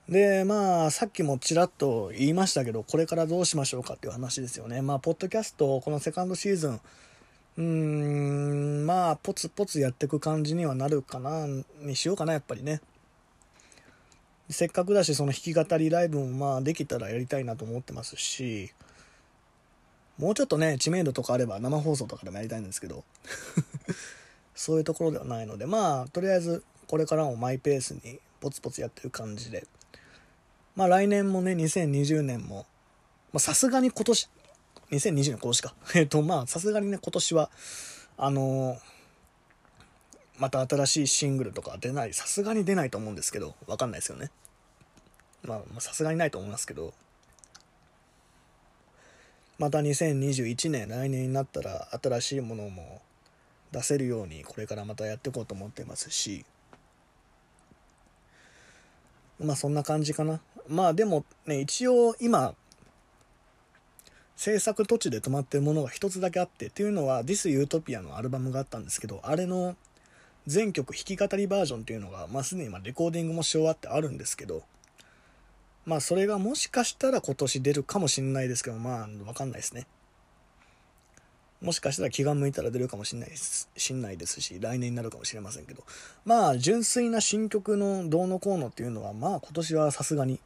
で、まあ、さっきもちらっと言いましたけど、これからどうしましょうかっていう話ですよね。まあ、ポッドキャスト、このセカンドシーズン、うーん、まあ、ポツポツやっていく感じにはなるかな、にしようかな、やっぱりね。せっかくだし、その弾き語りライブもまあ、できたらやりたいなと思ってますし、もうちょっとね、知名度とかあれば生放送とかでもやりたいんですけど。そういうところではないので、まあ、とりあえず、これからもマイペースにポツポツやってる感じで、まあ来年もね、2020年も、まあさすがに今年、2020年今年か。えっと、まあ、さすがにね、今年は、あのー、また新しいシングルとか出ない、さすがに出ないと思うんですけど、わかんないですよね。まあ、さすがにないと思いますけど、また2021年、来年になったら新しいものも出せるようにこれからまたやっていこうと思ってますし。まあそんな感じかな。まあでもね一応今制作途中で止まってるものが一つだけあってっていうのは「This Utopia」のアルバムがあったんですけどあれの全曲弾き語りバージョンっていうのが、まあ、すでに今レコーディングもし終わってあるんですけどまあそれがもしかしたら今年出るかもしんないですけどまあわかんないですね。もしかしたら気が向いたら出るかもしれないですしんないですし、来年になるかもしれませんけど、まあ、純粋な新曲のどうのこうのっていうのは、まあ、今年はさすがに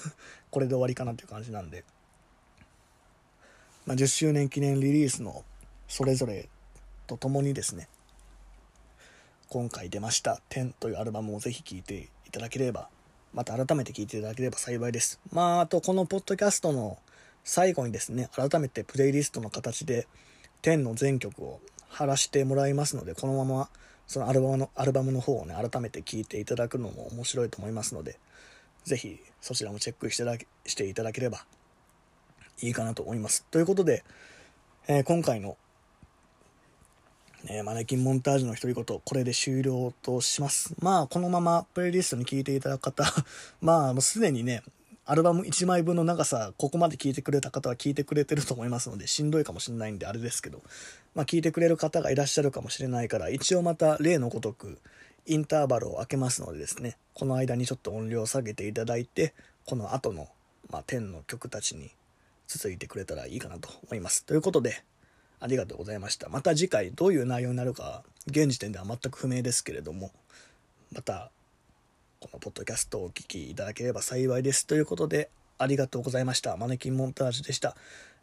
これで終わりかなっていう感じなんで、まあ、10周年記念リリースのそれぞれとともにですね、今回出ました「10」というアルバムをぜひ聴いていただければまた改めて聴いていただければ幸いです。まああとこのポッドキャストの最後にですね改めてプレイリストの形で10の全曲を貼らしてもらいますのでこのままそのアルバムのアルバムの方をね改めて聴いていただくのも面白いと思いますのでぜひそちらもチェックしてだしていただければいいかなと思いますということで、えー、今回のえ、マネキンモンタージュの独り言、これで終了とします。まあ、このままプレイリストに聴いていただく方、まあ、もうすでにね、アルバム1枚分の長さ、ここまで聴いてくれた方は聴いてくれてると思いますので、しんどいかもしれないんであれですけど、まあ、聞いてくれる方がいらっしゃるかもしれないから、一応また例のごとく、インターバルを空けますのでですね、この間にちょっと音量を下げていただいて、この後の、まあ、10の曲たちに続いてくれたらいいかなと思います。ということで、ありがとうございました。また次回どういう内容になるか、現時点では全く不明ですけれども、また、このポッドキャストをお聴きいただければ幸いです。ということで、ありがとうございました。マネキンモンタージュでした。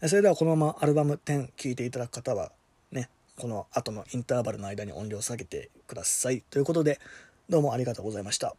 それではこのままアルバム10聴いていただく方は、ね、この後のインターバルの間に音量を下げてください。ということで、どうもありがとうございました。